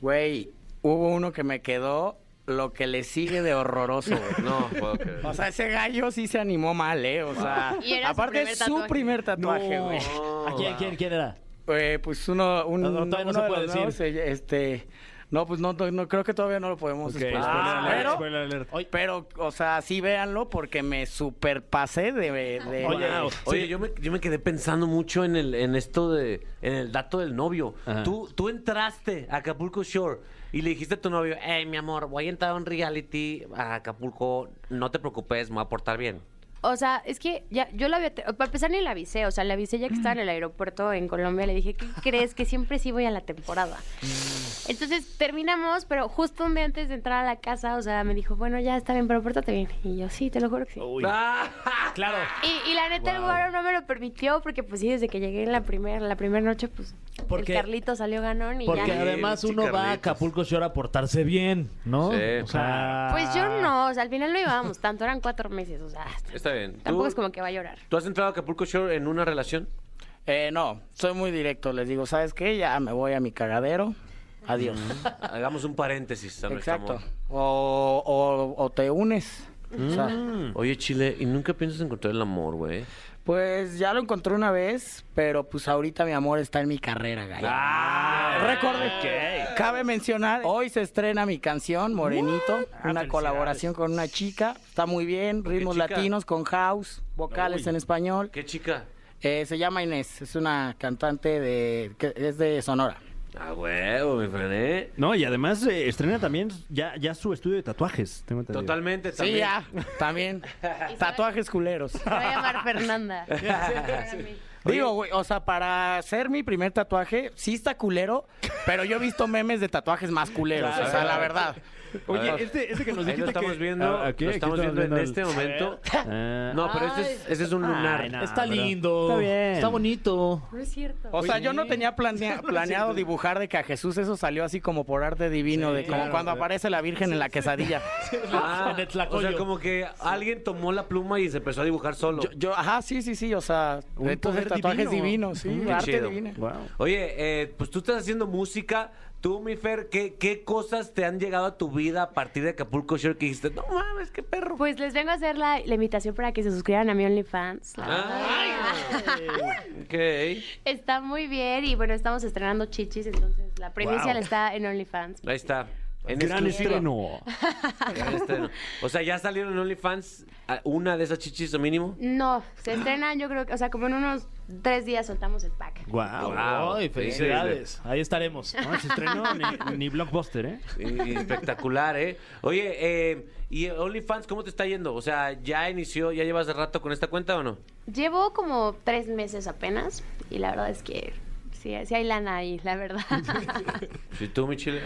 [SPEAKER 7] güey, hubo uno que me quedó lo que le sigue de horroroso, güey.
[SPEAKER 2] No, puedo creer.
[SPEAKER 7] O sea, ese gallo sí se animó mal, ¿eh? O sea,
[SPEAKER 6] Y era su
[SPEAKER 7] aparte
[SPEAKER 6] primer
[SPEAKER 7] es su
[SPEAKER 6] tatuaje.
[SPEAKER 7] primer tatuaje, güey.
[SPEAKER 2] No.
[SPEAKER 3] ¿A quién, quién, quién era?
[SPEAKER 7] Eh, pues uno, un,
[SPEAKER 3] No, no, todavía no
[SPEAKER 7] uno
[SPEAKER 3] se
[SPEAKER 7] de
[SPEAKER 3] puede
[SPEAKER 7] los
[SPEAKER 3] decir.
[SPEAKER 7] nuevos, eh, este, No, pues no, no, no, creo que todavía no lo podemos
[SPEAKER 4] Ok,
[SPEAKER 7] spoiler.
[SPEAKER 4] spoiler
[SPEAKER 7] Ah,
[SPEAKER 4] alert,
[SPEAKER 7] pero,
[SPEAKER 4] spoiler alert.
[SPEAKER 7] pero, o sea, sí véanlo porque me superpasé de... de
[SPEAKER 4] Oye,
[SPEAKER 7] Wow.
[SPEAKER 2] Oye, yo, me, yo me quedé pensando mucho en el en esto de en el dato del novio.
[SPEAKER 4] Ajá.
[SPEAKER 2] Tú tú entraste a Acapulco Shore y le dijiste a tu novio, "Hey, mi amor, voy a entrar a un reality a Acapulco, no te preocupes, me voy a portar bien."
[SPEAKER 6] O sea, es que ya yo la había. Para empezar, ni la avisé. O sea, la avisé ya que estaba en el aeropuerto en Colombia. Le dije, ¿qué crees? Que siempre sí voy a la temporada. Entonces terminamos, pero justo un día antes de entrar a la casa, o sea, me dijo, bueno, ya está bien, pero pórtate bien. Y yo, sí, te lo juro que sí.
[SPEAKER 4] Uy,
[SPEAKER 2] Ah,
[SPEAKER 4] claro.
[SPEAKER 6] Y, y la neta, el güero no me lo permitió, porque pues sí, desde que llegué en la primera la primera noche, pues
[SPEAKER 3] Porque-
[SPEAKER 6] el Carlito salió ganón y
[SPEAKER 3] Porque
[SPEAKER 6] ya.
[SPEAKER 3] además
[SPEAKER 2] Sí,
[SPEAKER 3] uno va a
[SPEAKER 2] Carlitos.
[SPEAKER 3] Acapulco Shore a portarse bien, ¿no?
[SPEAKER 2] Sí.
[SPEAKER 3] O sea,
[SPEAKER 6] Pues yo no, o sea, al final no íbamos tanto, eran cuatro meses, o sea,
[SPEAKER 2] Está bien.
[SPEAKER 6] tampoco
[SPEAKER 2] ¿Tú,
[SPEAKER 6] es como que va a llorar.
[SPEAKER 2] ¿Tú has entrado a Acapulco Shore en una relación?
[SPEAKER 7] Eh, no, soy muy directo. Les digo, ¿sabes qué? Ya me voy a mi cagadero. Adiós.
[SPEAKER 2] Hagamos un paréntesis a nuestro
[SPEAKER 7] Exacto.
[SPEAKER 2] amor.
[SPEAKER 7] O, o- o te unes. O sea,
[SPEAKER 2] Oye, Chile, ¿y nunca piensas encontrar el amor, güey?
[SPEAKER 7] Pues ya lo encontré una vez, pero pues ahorita mi amor está en mi carrera, gallo.
[SPEAKER 2] Ah,
[SPEAKER 7] Recuerde cabe mencionar, hoy se estrena mi canción, Morenito, una
[SPEAKER 4] felicidades.
[SPEAKER 7] colaboración con una chica, está muy bien, ritmos latinos con house, vocales en español.
[SPEAKER 2] ¿Qué chica?
[SPEAKER 7] Eh, se llama Inés, es una cantante de que es de Sonora.
[SPEAKER 2] Ah, huevo, mi.
[SPEAKER 4] No, y además eh, estrena también ya, ya su estudio de tatuajes. Tengo entendido.
[SPEAKER 2] Totalmente, también.
[SPEAKER 7] Sí, ya, también. Tatuajes culeros.
[SPEAKER 6] Se va a llamar Fernanda. Para mí.
[SPEAKER 7] Digo, güey, o sea, para hacer mi primer tatuaje, sí está culero, pero yo he visto memes de tatuajes más culeros, o sea, la verdad.
[SPEAKER 4] Oye, este, este que nos
[SPEAKER 2] Ahí
[SPEAKER 4] dijiste
[SPEAKER 2] lo estamos
[SPEAKER 4] que-
[SPEAKER 2] viendo,
[SPEAKER 4] Ah, aquí,
[SPEAKER 2] lo
[SPEAKER 4] aquí
[SPEAKER 2] estamos viendo en
[SPEAKER 4] el-
[SPEAKER 2] este momento.
[SPEAKER 4] Ah.
[SPEAKER 2] No, pero este es, este es un lunar.
[SPEAKER 4] Ay, no.
[SPEAKER 3] está lindo.
[SPEAKER 4] Está bien.
[SPEAKER 3] Está bonito.
[SPEAKER 6] No es cierto.
[SPEAKER 7] O sea, yo no tenía planea- planeado dibujar de que a Jesús eso salió así como por arte divino, de como
[SPEAKER 3] claro,
[SPEAKER 7] cuando aparece la Virgen en la quesadilla.
[SPEAKER 2] Ah,
[SPEAKER 3] En el
[SPEAKER 2] o
[SPEAKER 3] tlacoyo.
[SPEAKER 2] sea, como que alguien tomó la pluma y se empezó a dibujar solo.
[SPEAKER 7] Yo, yo- ajá, sí, sí, sí, o sea,
[SPEAKER 4] Un
[SPEAKER 7] entonces
[SPEAKER 4] poder
[SPEAKER 7] tatuajes
[SPEAKER 4] divino.
[SPEAKER 7] divinos, sí,
[SPEAKER 2] Qué
[SPEAKER 7] arte
[SPEAKER 2] chido.
[SPEAKER 7] divino.
[SPEAKER 4] Wow.
[SPEAKER 2] Oye, eh, pues tú estás haciendo música. Tú, mi Fer, ¿qué, ¿qué cosas te han llegado a tu vida a partir de Acapulco Shore que dijiste, no mames, qué perro?
[SPEAKER 6] Pues les vengo a hacer la, la invitación para que se suscriban a mi OnlyFans. La verdad.
[SPEAKER 2] Ok.
[SPEAKER 6] Está muy bien y bueno, estamos estrenando chichis, entonces la primicia
[SPEAKER 4] Wow.
[SPEAKER 6] está en OnlyFans.
[SPEAKER 2] Ahí está. En
[SPEAKER 4] Gran estreno.
[SPEAKER 2] Gran estreno. O sea, ya salieron en OnlyFans ah, una de esas chichis o mínimo.
[SPEAKER 6] No, se estrenan yo creo que, o sea, como en unos tres días soltamos el pack.
[SPEAKER 4] Wow.
[SPEAKER 2] Wow.
[SPEAKER 3] Ay, felicidades. Ahí estaremos.
[SPEAKER 4] No, se estrenó ni, ni Blockbuster, ¿eh?
[SPEAKER 2] Y- y espectacular, ¿eh? Oye, eh, ¿y OnlyFans cómo te está yendo? O sea, ¿ya inició, ya llevas de rato con esta cuenta o no?
[SPEAKER 6] Llevo como tres meses apenas y la verdad es que sí, sí hay lana ahí, la verdad.
[SPEAKER 2] Si tú, mi chile,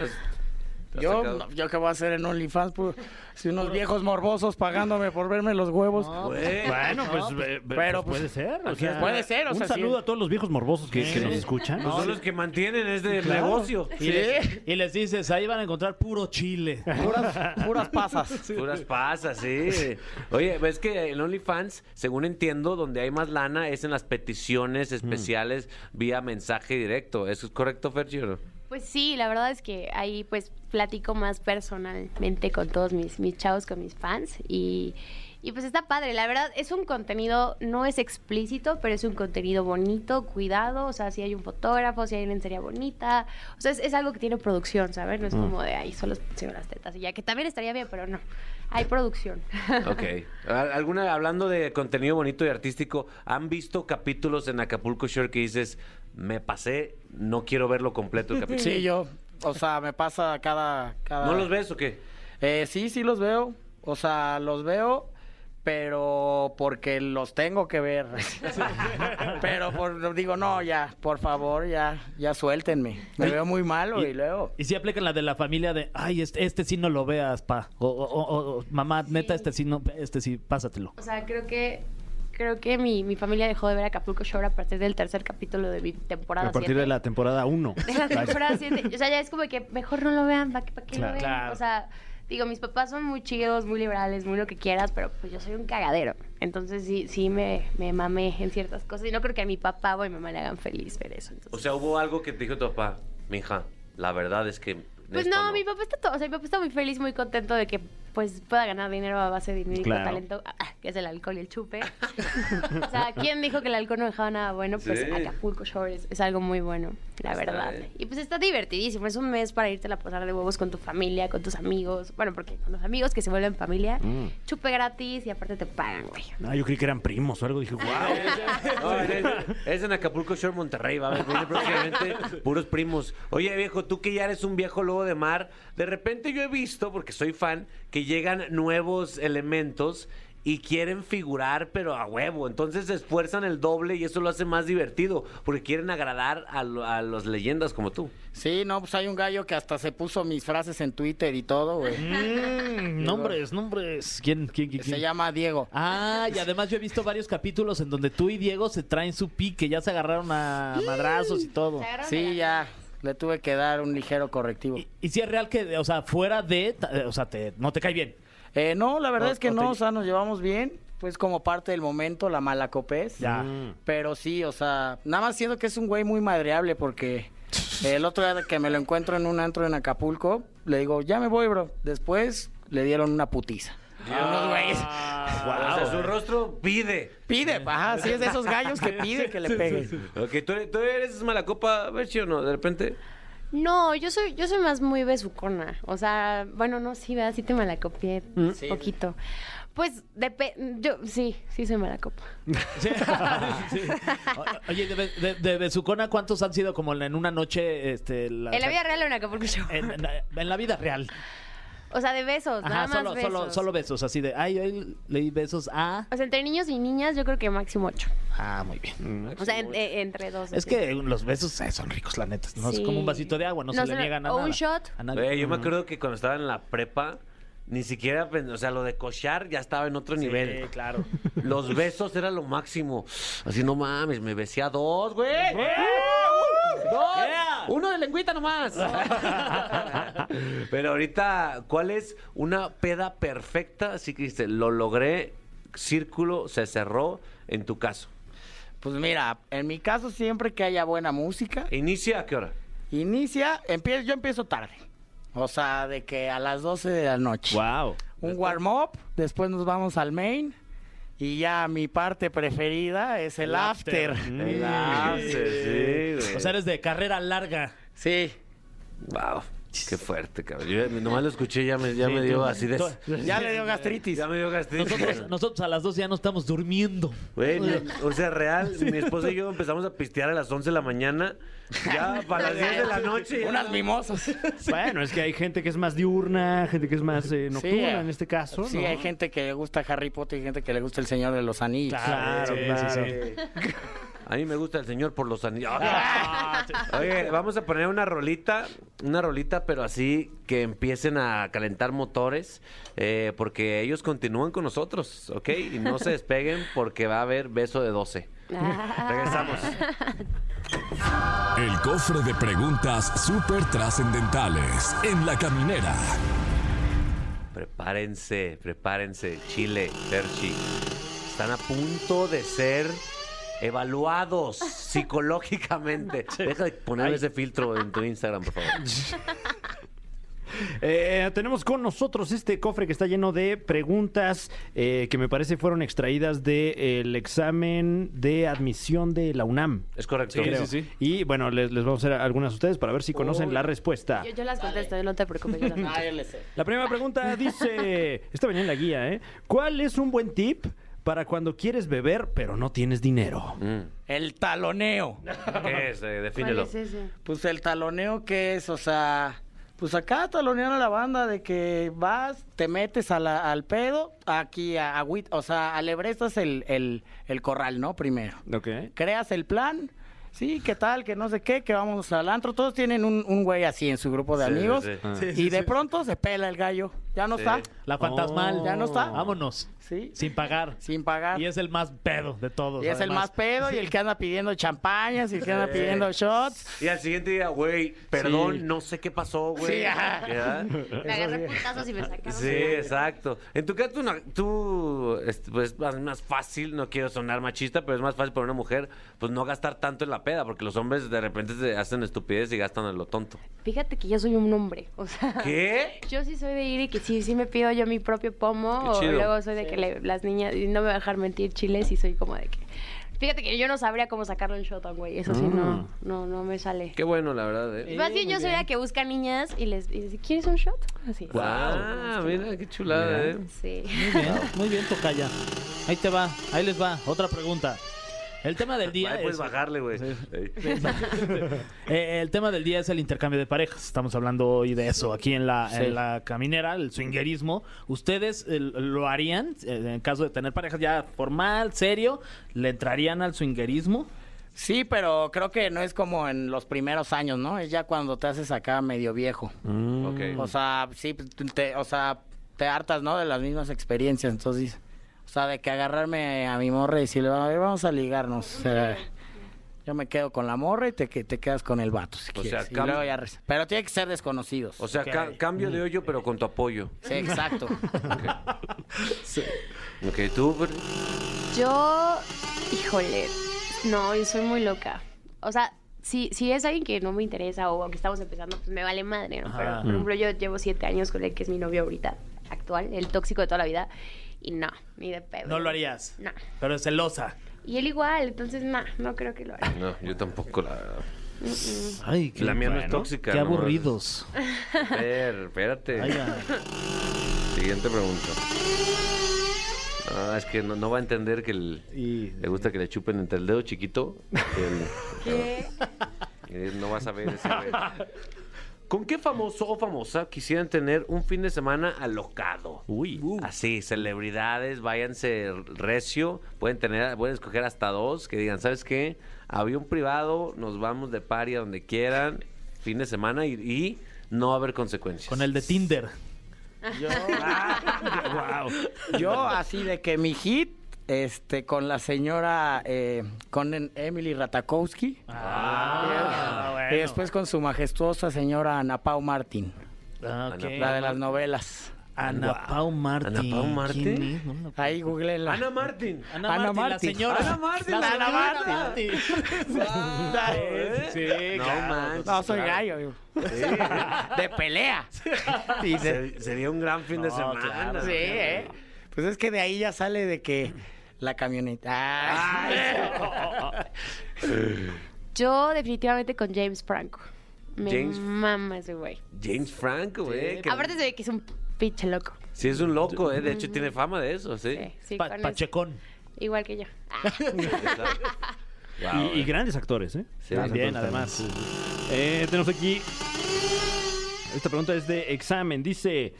[SPEAKER 7] Yo, no, yo qué voy a hacer en OnlyFans, pues, si unos viejos morbosos pagándome por verme los huevos.
[SPEAKER 2] Güey.
[SPEAKER 4] Bueno, pues, eh,
[SPEAKER 7] pero,
[SPEAKER 4] pues, puede
[SPEAKER 7] pues,
[SPEAKER 4] ser. o sea.
[SPEAKER 7] Puede ser, o
[SPEAKER 4] un
[SPEAKER 7] sea,
[SPEAKER 4] saludo
[SPEAKER 7] sí.
[SPEAKER 4] a todos los viejos morbosos que, nos escuchan.
[SPEAKER 2] Pues son los que mantienen este negocio.
[SPEAKER 3] Y, les, y les dices, ahí van a encontrar puro chile.
[SPEAKER 7] Puras, puras pasas.
[SPEAKER 2] Puras pasas, sí. Oye, ves que en OnlyFans, según entiendo, donde hay más lana es en las peticiones especiales vía mensaje directo. ¿Eso es correcto, Ferchi, o no?
[SPEAKER 6] Pues sí, la verdad es que ahí pues platico más personalmente con todos mis, chavos, con mis fans y, y pues está padre. La verdad es un contenido, no es explícito, pero es un contenido bonito, cuidado, o sea, si hay un fotógrafo, si hay una lencería bonita, o sea, es, es algo que tiene producción, ¿sabes? No es como de ahí solo enseño las tetas y ya, que también estaría bien, pero no, hay producción.
[SPEAKER 2] Ok. Al- ¿Alguna, hablando de contenido bonito y artístico, ¿han visto capítulos en Acapulco Shore que dices, me pasé, no quiero verlo completo el capítulo?
[SPEAKER 7] Sí, yo, o sea, me pasa cada... cada...
[SPEAKER 2] ¿No los ves o qué?
[SPEAKER 7] Eh, sí, sí los veo. O sea, los veo, pero porque los tengo que ver. pero por, digo, no, ya, por favor, ya, ya suéltenme. Me veo muy malo y, luego.
[SPEAKER 3] Y si aplican la de la familia de, ay, este, este sí no lo veas, pa. O, o- o- o, mamá, neta, este sí no, este sí, pásatelo.
[SPEAKER 6] O sea, creo que creo que mi, mi familia dejó de ver Acapulco Shore a partir del tercer capítulo de mi temporada
[SPEAKER 4] A partir
[SPEAKER 6] siete.
[SPEAKER 4] de la temporada 1.
[SPEAKER 6] De la temporada 7. O sea, ya es como que mejor no lo vean, ¿para qué, pa' qué
[SPEAKER 4] Claro.
[SPEAKER 6] lo vean?
[SPEAKER 3] Claro.
[SPEAKER 6] O sea, digo, mis papás son muy chidos, muy liberales, muy lo que quieras, pero pues yo soy un cagadero. Entonces sí, sí me, me mamé en ciertas cosas. Y no creo que a mi papá o a mi mamá le hagan feliz ver eso. Entonces,
[SPEAKER 2] O sea, hubo algo que te dijo tu papá, mija, la verdad es que...
[SPEAKER 6] pues
[SPEAKER 2] esto
[SPEAKER 6] no, mi papá está todo, o sea, mi papá está muy feliz, muy contento de que pues pueda ganar dinero a base de dinero
[SPEAKER 4] Claro.
[SPEAKER 6] talento, ah, que es el alcohol y el chupe. o sea, ¿quién dijo que el alcohol no dejaba nada bueno? Pues
[SPEAKER 2] Sí.
[SPEAKER 6] Acapulco Shore es, es algo muy bueno, la
[SPEAKER 2] Está
[SPEAKER 6] verdad.
[SPEAKER 2] bien.
[SPEAKER 6] Y pues está divertidísimo, es un mes para irte a pasar de huevos con tu familia, con tus amigos, bueno, porque con los amigos que se vuelven familia,
[SPEAKER 2] Mm.
[SPEAKER 6] chupe gratis y aparte te pagan, güey.
[SPEAKER 4] Ah, yo creí que eran primos o algo. Dije, wow.
[SPEAKER 2] No, es, es en Acapulco Shore, Monterrey, va a ver, viene próximamente puros primos. Oye, viejo, tú que ya eres un viejo lobo de mar, de repente yo he visto, porque soy fan, que llegan nuevos elementos y quieren figurar, pero a huevo. Entonces se esfuerzan el doble y eso lo hace más divertido, porque quieren agradar a, lo- a las leyendas como tú.
[SPEAKER 7] Sí, no, pues hay un gallo que hasta se puso mis frases en Twitter y todo, güey.
[SPEAKER 3] Mm, nombres, nombres. ¿Quién, quién, quién?
[SPEAKER 7] Se llama Diego.
[SPEAKER 3] Ah, y además yo he visto varios capítulos en donde tú y Diego se traen su pique, ya se agarraron a madrazos y todo.
[SPEAKER 7] Sí, ya. Le tuve que dar un ligero correctivo.
[SPEAKER 3] Y, y si es real que, o sea, fuera de, ta- o sea, te, no te cae bien.
[SPEAKER 7] Eh, no, la verdad es que no,
[SPEAKER 3] te-
[SPEAKER 7] o sea, nos llevamos bien. Pues como parte del momento, la malacopés.
[SPEAKER 3] Ya.
[SPEAKER 7] Pero sí, o sea, nada más siento que es un güey muy madreable porque el otro día que me lo encuentro en un antro en Acapulco, le digo, ya me voy, bro. Después le dieron una putiza. Unos güeyes.
[SPEAKER 2] O sea, su rostro pide.
[SPEAKER 7] Pide, ajá, sí es de esos gallos que pide que le peguen.
[SPEAKER 2] Ok, ¿tú, eres- tú eres mala copa, a ver si o no, de repente.
[SPEAKER 6] No, yo soy, yo soy más muy besucona. O sea, bueno, no, sí, ¿verdad? Sí te malacopié un
[SPEAKER 7] Sí.
[SPEAKER 6] poquito. Pues, depe- yo, sí, sí soy malacopa.
[SPEAKER 3] Sí. Sí. O- Oye, de, de, de Besucona, ¿cuántos han sido como en una noche? Este, la-
[SPEAKER 6] En la vida real o en Acapulco Show.
[SPEAKER 3] En, en la- en la vida real.
[SPEAKER 6] O sea, de besos, nada
[SPEAKER 3] Ajá,
[SPEAKER 6] más
[SPEAKER 3] solo,
[SPEAKER 6] besos.
[SPEAKER 3] solo, solo besos, así de, ay, hoy leí besos a...
[SPEAKER 6] O sea, entre niños y niñas, yo creo que máximo ocho.
[SPEAKER 3] Ah, muy bien.
[SPEAKER 6] O sea, en- eh, entre dos.
[SPEAKER 3] Es
[SPEAKER 6] así.
[SPEAKER 3] que los besos eh, son ricos, la neta. No es como un vasito de agua, no,
[SPEAKER 6] No
[SPEAKER 3] se
[SPEAKER 6] se
[SPEAKER 3] le
[SPEAKER 6] le-
[SPEAKER 3] niegan a
[SPEAKER 6] o un
[SPEAKER 3] nada.
[SPEAKER 6] shot.
[SPEAKER 3] A nadie.
[SPEAKER 2] Güey, yo me acuerdo que cuando estaba en la prepa, ni siquiera, o sea, lo de cochar ya estaba en otro nivel.
[SPEAKER 3] Sí, claro.
[SPEAKER 2] Los besos era lo máximo. Así, no mames, me besé a dos, güey. ¡Dos!
[SPEAKER 3] Yeah.
[SPEAKER 2] Uno de lengüita nomás. Pero ahorita, ¿cuál es una peda perfecta? Así que dice, lo logré, círculo se cerró en tu caso.
[SPEAKER 7] Pues mira, en mi caso siempre que haya buena música,
[SPEAKER 2] ¿Inicia a qué hora?
[SPEAKER 7] inicia, empie- yo empiezo tarde. O sea, de que a las 12 de la noche.
[SPEAKER 4] Wow.
[SPEAKER 7] Un warm-up, después nos vamos al main. Y ya mi parte preferida es el, after.
[SPEAKER 2] El after, sí, güey.
[SPEAKER 3] O sea, eres de carrera larga.
[SPEAKER 7] Sí.
[SPEAKER 2] Wow, qué fuerte, cabrón. Yo nomás lo escuché, ya me, ya me dio así de...
[SPEAKER 7] Ya le dio gastritis.
[SPEAKER 2] Ya me dio gastritis.
[SPEAKER 3] Nosotros, nosotros a las dos ya no estamos durmiendo.
[SPEAKER 2] Güey, no, o sea, real, mi esposa y yo empezamos a pistear a las 11 de la mañana, ya para las 10 de la noche. ya-
[SPEAKER 7] Unas mimosas.
[SPEAKER 4] Bueno, es que hay gente que es más diurna, gente que es más eh, nocturna en este caso.
[SPEAKER 7] Sí,
[SPEAKER 4] ¿no?
[SPEAKER 7] hay gente que le gusta Harry Potter y gente que le gusta el Señor de los Anillos.
[SPEAKER 4] Claro,
[SPEAKER 3] Sí,
[SPEAKER 4] claro.
[SPEAKER 2] A mí me gusta el señor por los anillos. Oye, vamos a poner una rolita, una rolita, pero así que empiecen a calentar motores, eh, porque ellos continúan con nosotros, ¿ok? Y no se despeguen porque va a haber beso de 12. Regresamos.
[SPEAKER 1] El cofre de preguntas súper trascendentales en la caminera.
[SPEAKER 2] Prepárense, prepárense, Chile, Perchi. Están a punto de ser evaluados psicológicamente. Deja de poner ese filtro en tu Instagram, por favor.
[SPEAKER 4] Eh, tenemos con nosotros este cofre que está lleno de preguntas eh, que me parece fueron extraídas del examen de admisión de la UNAM.
[SPEAKER 2] Es correcto.
[SPEAKER 4] creo. Y bueno, les, les vamos a hacer algunas a ustedes para ver si conocen la respuesta.
[SPEAKER 6] Yo, yo las contesto, no te preocupes. Yo las
[SPEAKER 7] Ah, yo le sé.
[SPEAKER 4] La primera pregunta dice, esta venía en la guía, ¿eh? ¿Cuál es un buen tip para cuando quieres beber pero no tienes dinero?
[SPEAKER 2] Mm.
[SPEAKER 7] El taloneo.
[SPEAKER 2] ¿Qué es? Eh,
[SPEAKER 6] ¿Cuál
[SPEAKER 2] defínelo.
[SPEAKER 6] es ese?
[SPEAKER 7] Pues el taloneo que es, o sea, pues acá talonean a la banda de que vas, te metes a la- al pedo, aquí a agüit, o sea, alebrestas el, el, el corral, ¿no? Primero.
[SPEAKER 4] Ok.
[SPEAKER 7] Creas el plan, sí, qué tal, que no sé qué, que vamos al antro. Todos tienen un, un güey así en su grupo de
[SPEAKER 2] Sí,
[SPEAKER 7] amigos.
[SPEAKER 2] sí, sí.
[SPEAKER 7] y de pronto se pela el gallo. Ya no
[SPEAKER 2] Sí.
[SPEAKER 7] está,
[SPEAKER 3] La fantasmal.
[SPEAKER 4] Oh.
[SPEAKER 7] ¿Ya no está?
[SPEAKER 3] Vámonos.
[SPEAKER 7] sí,
[SPEAKER 3] Sin pagar.
[SPEAKER 7] sin pagar.
[SPEAKER 3] Y es el más pedo de todos.
[SPEAKER 7] Y es el
[SPEAKER 3] además.
[SPEAKER 7] más pedo y el que anda pidiendo champañas y el que anda pidiendo shots.
[SPEAKER 2] Y al siguiente día, güey, perdón,
[SPEAKER 7] Sí.
[SPEAKER 2] no sé qué pasó, güey.
[SPEAKER 7] Sí, ajá.
[SPEAKER 2] ¿Ya?
[SPEAKER 6] Me agarré putazos y me sacaron.
[SPEAKER 2] Sí, exacto. En tu caso, tú, no- tú, este, pues, es más fácil, no quiero sonar machista, pero es más fácil para una mujer, pues, no gastar tanto en la la peda, porque los hombres de repente se hacen estupidez y gastan en lo tonto.
[SPEAKER 6] Fíjate que yo soy un hombre, o sea...
[SPEAKER 2] ¿Qué?
[SPEAKER 6] Yo sí soy de ir y que sí, sí me pido yo mi propio pomo.
[SPEAKER 2] Qué
[SPEAKER 6] o
[SPEAKER 2] chido.
[SPEAKER 6] luego soy de que le- las niñas, y no me voy a dejar mentir, chiles, y soy como de que. Fíjate que yo no sabría cómo sacarle un shot a un güey. Eso sí, no, no, no me sale.
[SPEAKER 2] Qué bueno, la verdad. ¿eh?
[SPEAKER 6] Más bien yo soy la que busca niñas y les dice, ¿quieres un shot? Así.
[SPEAKER 2] Ah, mira, qué chulada, ¿eh?
[SPEAKER 6] Sí.
[SPEAKER 3] Muy bien, muy bien, Tocaya. Ahí te va, ahí les va. Otra pregunta. El tema del día
[SPEAKER 2] Ahí puedes
[SPEAKER 3] es...
[SPEAKER 2] bajarle, güey. Ey.
[SPEAKER 3] Eh, el tema del día es el intercambio de parejas. Estamos hablando hoy de eso aquí en la,
[SPEAKER 7] Sí.
[SPEAKER 3] en la caminera, el swingerismo. ¿Ustedes lo harían eh, en caso de tener parejas ya formal, serio? ¿Le entrarían al swingerismo?
[SPEAKER 7] Sí, pero creo que no es como en los primeros años, ¿no? Es ya cuando te haces acá medio viejo.
[SPEAKER 2] Ok.
[SPEAKER 7] O sea, sí, te, o sea, te hartas, ¿no? De las mismas experiencias, entonces... O sea, de que agarrarme a mi morra y decirle, a ver, vamos a ligarnos. O sea, yo me quedo con la morra y te, que- te quedas con el vato, si
[SPEAKER 2] O sea,
[SPEAKER 7] quieres. Y
[SPEAKER 2] cam-
[SPEAKER 7] luego ya res- Pero tiene que ser desconocidos.
[SPEAKER 2] O sea, ca- cambio de hoyo, pero con tu apoyo.
[SPEAKER 7] Sí, exacto.
[SPEAKER 2] Ok, tú?
[SPEAKER 6] Yo, híjole, no, yo soy muy loca. O sea, si, si es alguien que no me interesa o que estamos empezando, pues me vale madre, ¿no? Pero, por ejemplo, yo llevo siete años con el que es mi novio ahorita, actual, el tóxico de toda la vida, y no, ni de pedo.
[SPEAKER 3] No lo harías.
[SPEAKER 6] No.
[SPEAKER 3] Pero es celosa.
[SPEAKER 6] Y él igual, entonces, no, no creo que lo haga.
[SPEAKER 2] No, yo tampoco, la verdad.
[SPEAKER 3] Ay,
[SPEAKER 2] La mía no es tóxica.
[SPEAKER 3] Qué
[SPEAKER 2] ¿no?
[SPEAKER 3] aburridos.
[SPEAKER 2] Fer, espérate.
[SPEAKER 3] Ay, ay.
[SPEAKER 2] Siguiente pregunta. Ah, es que no, no va a entender que el-
[SPEAKER 3] Y-
[SPEAKER 2] le gusta que le chupen entre el dedo chiquito. el-
[SPEAKER 6] ¿Qué?
[SPEAKER 2] Eh, no vas a ver ese. ¿Con qué famoso o famosa quisieran tener un fin de semana alocado?
[SPEAKER 4] Uy.
[SPEAKER 2] Así, celebridades, váyanse recio. Pueden tener, pueden escoger hasta dos que digan, ¿sabes qué? Avión privado, nos vamos de party a donde quieran, fin de semana y, y no va a haber consecuencias.
[SPEAKER 3] Con el de Tinder.
[SPEAKER 7] Yo, yo así de que mi hit, este, con la señora, eh, con Emily Ratakowski.
[SPEAKER 3] Ah,
[SPEAKER 7] Y después con su majestuosa señora Ana Pau Martín,
[SPEAKER 3] Ah, ok.
[SPEAKER 7] la de las novelas.
[SPEAKER 3] Ana Pau Martín.
[SPEAKER 2] ¿Ana Pau Martín?
[SPEAKER 3] ¿Quién es? No la-
[SPEAKER 7] Ahí googleenla.
[SPEAKER 2] Ana Martín.
[SPEAKER 3] Ana,
[SPEAKER 7] Ana
[SPEAKER 3] Martín,
[SPEAKER 7] Martín.
[SPEAKER 3] la señora.
[SPEAKER 2] Ana Martín,
[SPEAKER 3] La señora. Martín. Sí, sí,
[SPEAKER 2] No
[SPEAKER 3] claro.
[SPEAKER 2] manches,
[SPEAKER 7] No, soy
[SPEAKER 2] claro.
[SPEAKER 7] gallo. yo. De pelea. Sí, de-
[SPEAKER 2] Se- sería un gran fin de
[SPEAKER 3] No,
[SPEAKER 2] semana.
[SPEAKER 3] claro.
[SPEAKER 7] sí, ¿eh? Pues es que de ahí ya sale de que la camioneta. Ay.
[SPEAKER 6] Yo definitivamente con James Franco. Me
[SPEAKER 2] James-
[SPEAKER 6] mama ese güey.
[SPEAKER 2] James Franco, güey. que-
[SPEAKER 6] Aparte se ve que es un pinche loco.
[SPEAKER 2] Sí, es un loco, ¿eh? De hecho, tiene fama de eso, sí.
[SPEAKER 6] Sí, sí,
[SPEAKER 3] Pa-
[SPEAKER 6] con eso.
[SPEAKER 3] Pachecón.
[SPEAKER 6] Igual que yo.
[SPEAKER 2] Wow,
[SPEAKER 4] Y, y
[SPEAKER 2] eh.
[SPEAKER 4] grandes actores, ¿eh?
[SPEAKER 2] Sí,
[SPEAKER 3] También, además.
[SPEAKER 4] Eh, tenemos aquí. Esta pregunta es de examen. Dice.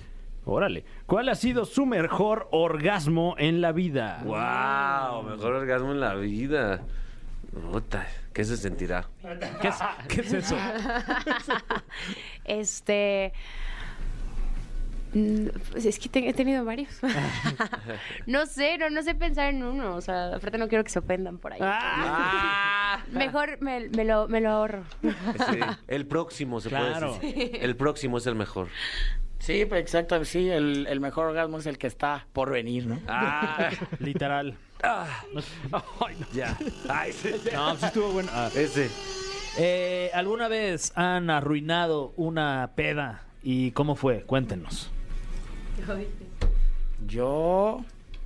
[SPEAKER 4] Órale. ¿Cuál ha sido su mejor orgasmo en la vida?
[SPEAKER 2] Wow, mejor orgasmo en la vida. Puta, ¿qué se sentirá?
[SPEAKER 3] ¿Qué es, qué es eso?
[SPEAKER 6] Este. Pues es que te- he tenido varios. no sé, no, no sé pensar en uno. O sea, aparte no quiero que se ofendan por ahí.
[SPEAKER 2] Ah,
[SPEAKER 6] Mejor me, me lo, me lo ahorro.
[SPEAKER 2] sí, el próximo se
[SPEAKER 3] Claro.
[SPEAKER 2] puede decir. El próximo es el mejor.
[SPEAKER 7] Sí, pues exacto, sí, el, el mejor orgasmo es el que está por venir, ¿no?
[SPEAKER 2] Ah,
[SPEAKER 3] Literal.
[SPEAKER 2] ya. Ay, sí.
[SPEAKER 4] No, sí estuvo bueno. Ah,
[SPEAKER 2] Ese.
[SPEAKER 3] Eh, ¿Alguna vez han arruinado una peda? ¿Y cómo fue? Cuéntenos.
[SPEAKER 7] Yo,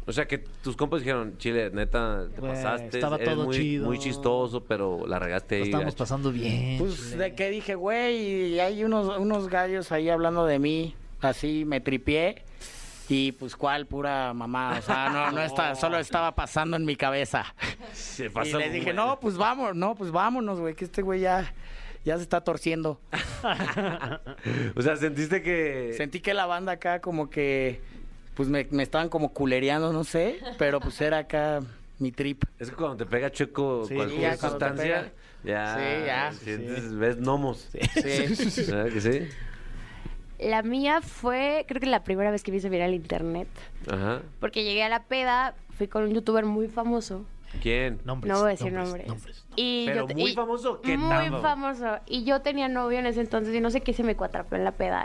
[SPEAKER 2] O sea, que tus compas dijeron, Chile, neta, te
[SPEAKER 3] Güey,
[SPEAKER 2] pasaste.
[SPEAKER 3] estaba
[SPEAKER 2] eres
[SPEAKER 3] todo
[SPEAKER 2] muy,
[SPEAKER 3] chido.
[SPEAKER 2] Muy chistoso, pero la regaste
[SPEAKER 3] Lo
[SPEAKER 2] ahí.
[SPEAKER 3] estamos
[SPEAKER 2] gacho".
[SPEAKER 3] pasando bien.
[SPEAKER 7] pues de que dije, güey, y hay unos, unos gallos ahí hablando de mí, así me tripié. Y pues cuál pura mamá, o sea, no, no está, solo estaba pasando en mi cabeza.
[SPEAKER 2] Se
[SPEAKER 7] Y
[SPEAKER 2] pasó
[SPEAKER 7] les dije,
[SPEAKER 2] muy-
[SPEAKER 7] no, pues vamos, no, pues vámonos, güey, que este güey ya, ya se está torciendo.
[SPEAKER 2] O sea, sentiste que.
[SPEAKER 7] Sentí que la banda acá como que, pues me, me estaban como culereando, no sé, pero pues era acá mi trip.
[SPEAKER 2] Es que cuando te pega chueco
[SPEAKER 3] Sí,
[SPEAKER 2] cualquier
[SPEAKER 7] ya
[SPEAKER 2] sustancia, ya,
[SPEAKER 7] Sí, ya.
[SPEAKER 2] sientes- ves gnomos.
[SPEAKER 7] Sí.
[SPEAKER 2] ¿Verdad que sí?
[SPEAKER 6] La mía fue, creo que la primera vez que vi viral internet.
[SPEAKER 2] Ajá.
[SPEAKER 6] Porque llegué a la peda, fui con un youtuber muy famoso.
[SPEAKER 2] ¿Quién?
[SPEAKER 3] Nombres,
[SPEAKER 6] No voy a decir
[SPEAKER 3] nombres,
[SPEAKER 6] nombres. Y
[SPEAKER 2] Pero
[SPEAKER 6] yo te-
[SPEAKER 2] muy
[SPEAKER 6] y-
[SPEAKER 2] famoso, ¿qué
[SPEAKER 6] Muy
[SPEAKER 2] famoso?
[SPEAKER 6] Y yo tenía novio en ese entonces y no sé qué se me cuatrapeó en la peda.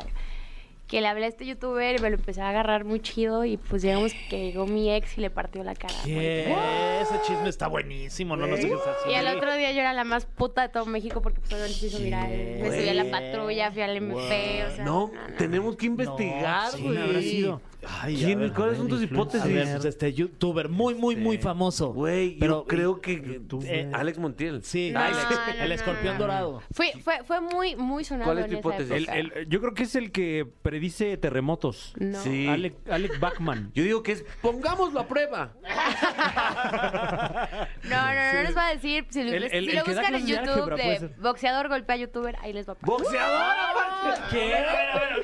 [SPEAKER 6] que le hablé a este youtuber y me lo empecé a agarrar muy chido y pues digamos que llegó mi ex y le partió la cara.
[SPEAKER 3] ¿Qué? Ese chisme está buenísimo, no, no sé qué está
[SPEAKER 6] Y al otro día yo era la más puta de todo México porque pues obviamente se hizo viral. Me subí a la patrulla, fui al MP, o sea...
[SPEAKER 2] No, tenemos que investigar,
[SPEAKER 3] sí,
[SPEAKER 2] güey.
[SPEAKER 3] habrá sido. Ay, a
[SPEAKER 2] ¿Quién-
[SPEAKER 3] ver,
[SPEAKER 2] ¿Cuáles son tus
[SPEAKER 3] A
[SPEAKER 2] hipótesis?
[SPEAKER 3] ver, pues, este youtuber muy, muy, muy famoso.
[SPEAKER 2] Güey,
[SPEAKER 3] Pero-
[SPEAKER 2] yo creo que
[SPEAKER 3] eh,
[SPEAKER 2] Alex Montiel.
[SPEAKER 3] Sí,
[SPEAKER 6] No,
[SPEAKER 3] Alex,
[SPEAKER 6] no,
[SPEAKER 3] el
[SPEAKER 6] no,
[SPEAKER 3] escorpión
[SPEAKER 6] no.
[SPEAKER 3] dorado.
[SPEAKER 6] Fue, fue, fue muy, muy sonado
[SPEAKER 2] ¿Cuál es tu hipótesis?
[SPEAKER 4] El-
[SPEAKER 6] época.
[SPEAKER 4] el- yo creo que es el que predice terremotos.
[SPEAKER 6] No.
[SPEAKER 2] Sí.
[SPEAKER 4] Alec, Alec Bachman.
[SPEAKER 2] Yo digo que es pongámoslo a prueba.
[SPEAKER 6] No, no, no, no les voy a decir. Si, lo-
[SPEAKER 4] El- el-
[SPEAKER 6] si
[SPEAKER 4] el
[SPEAKER 6] lo buscan en
[SPEAKER 4] de
[SPEAKER 6] YouTube
[SPEAKER 4] álgebra,
[SPEAKER 6] de boxeador golpea youtuber, ahí les va a poner.
[SPEAKER 2] ¡Boxeador!
[SPEAKER 3] ¿Qué?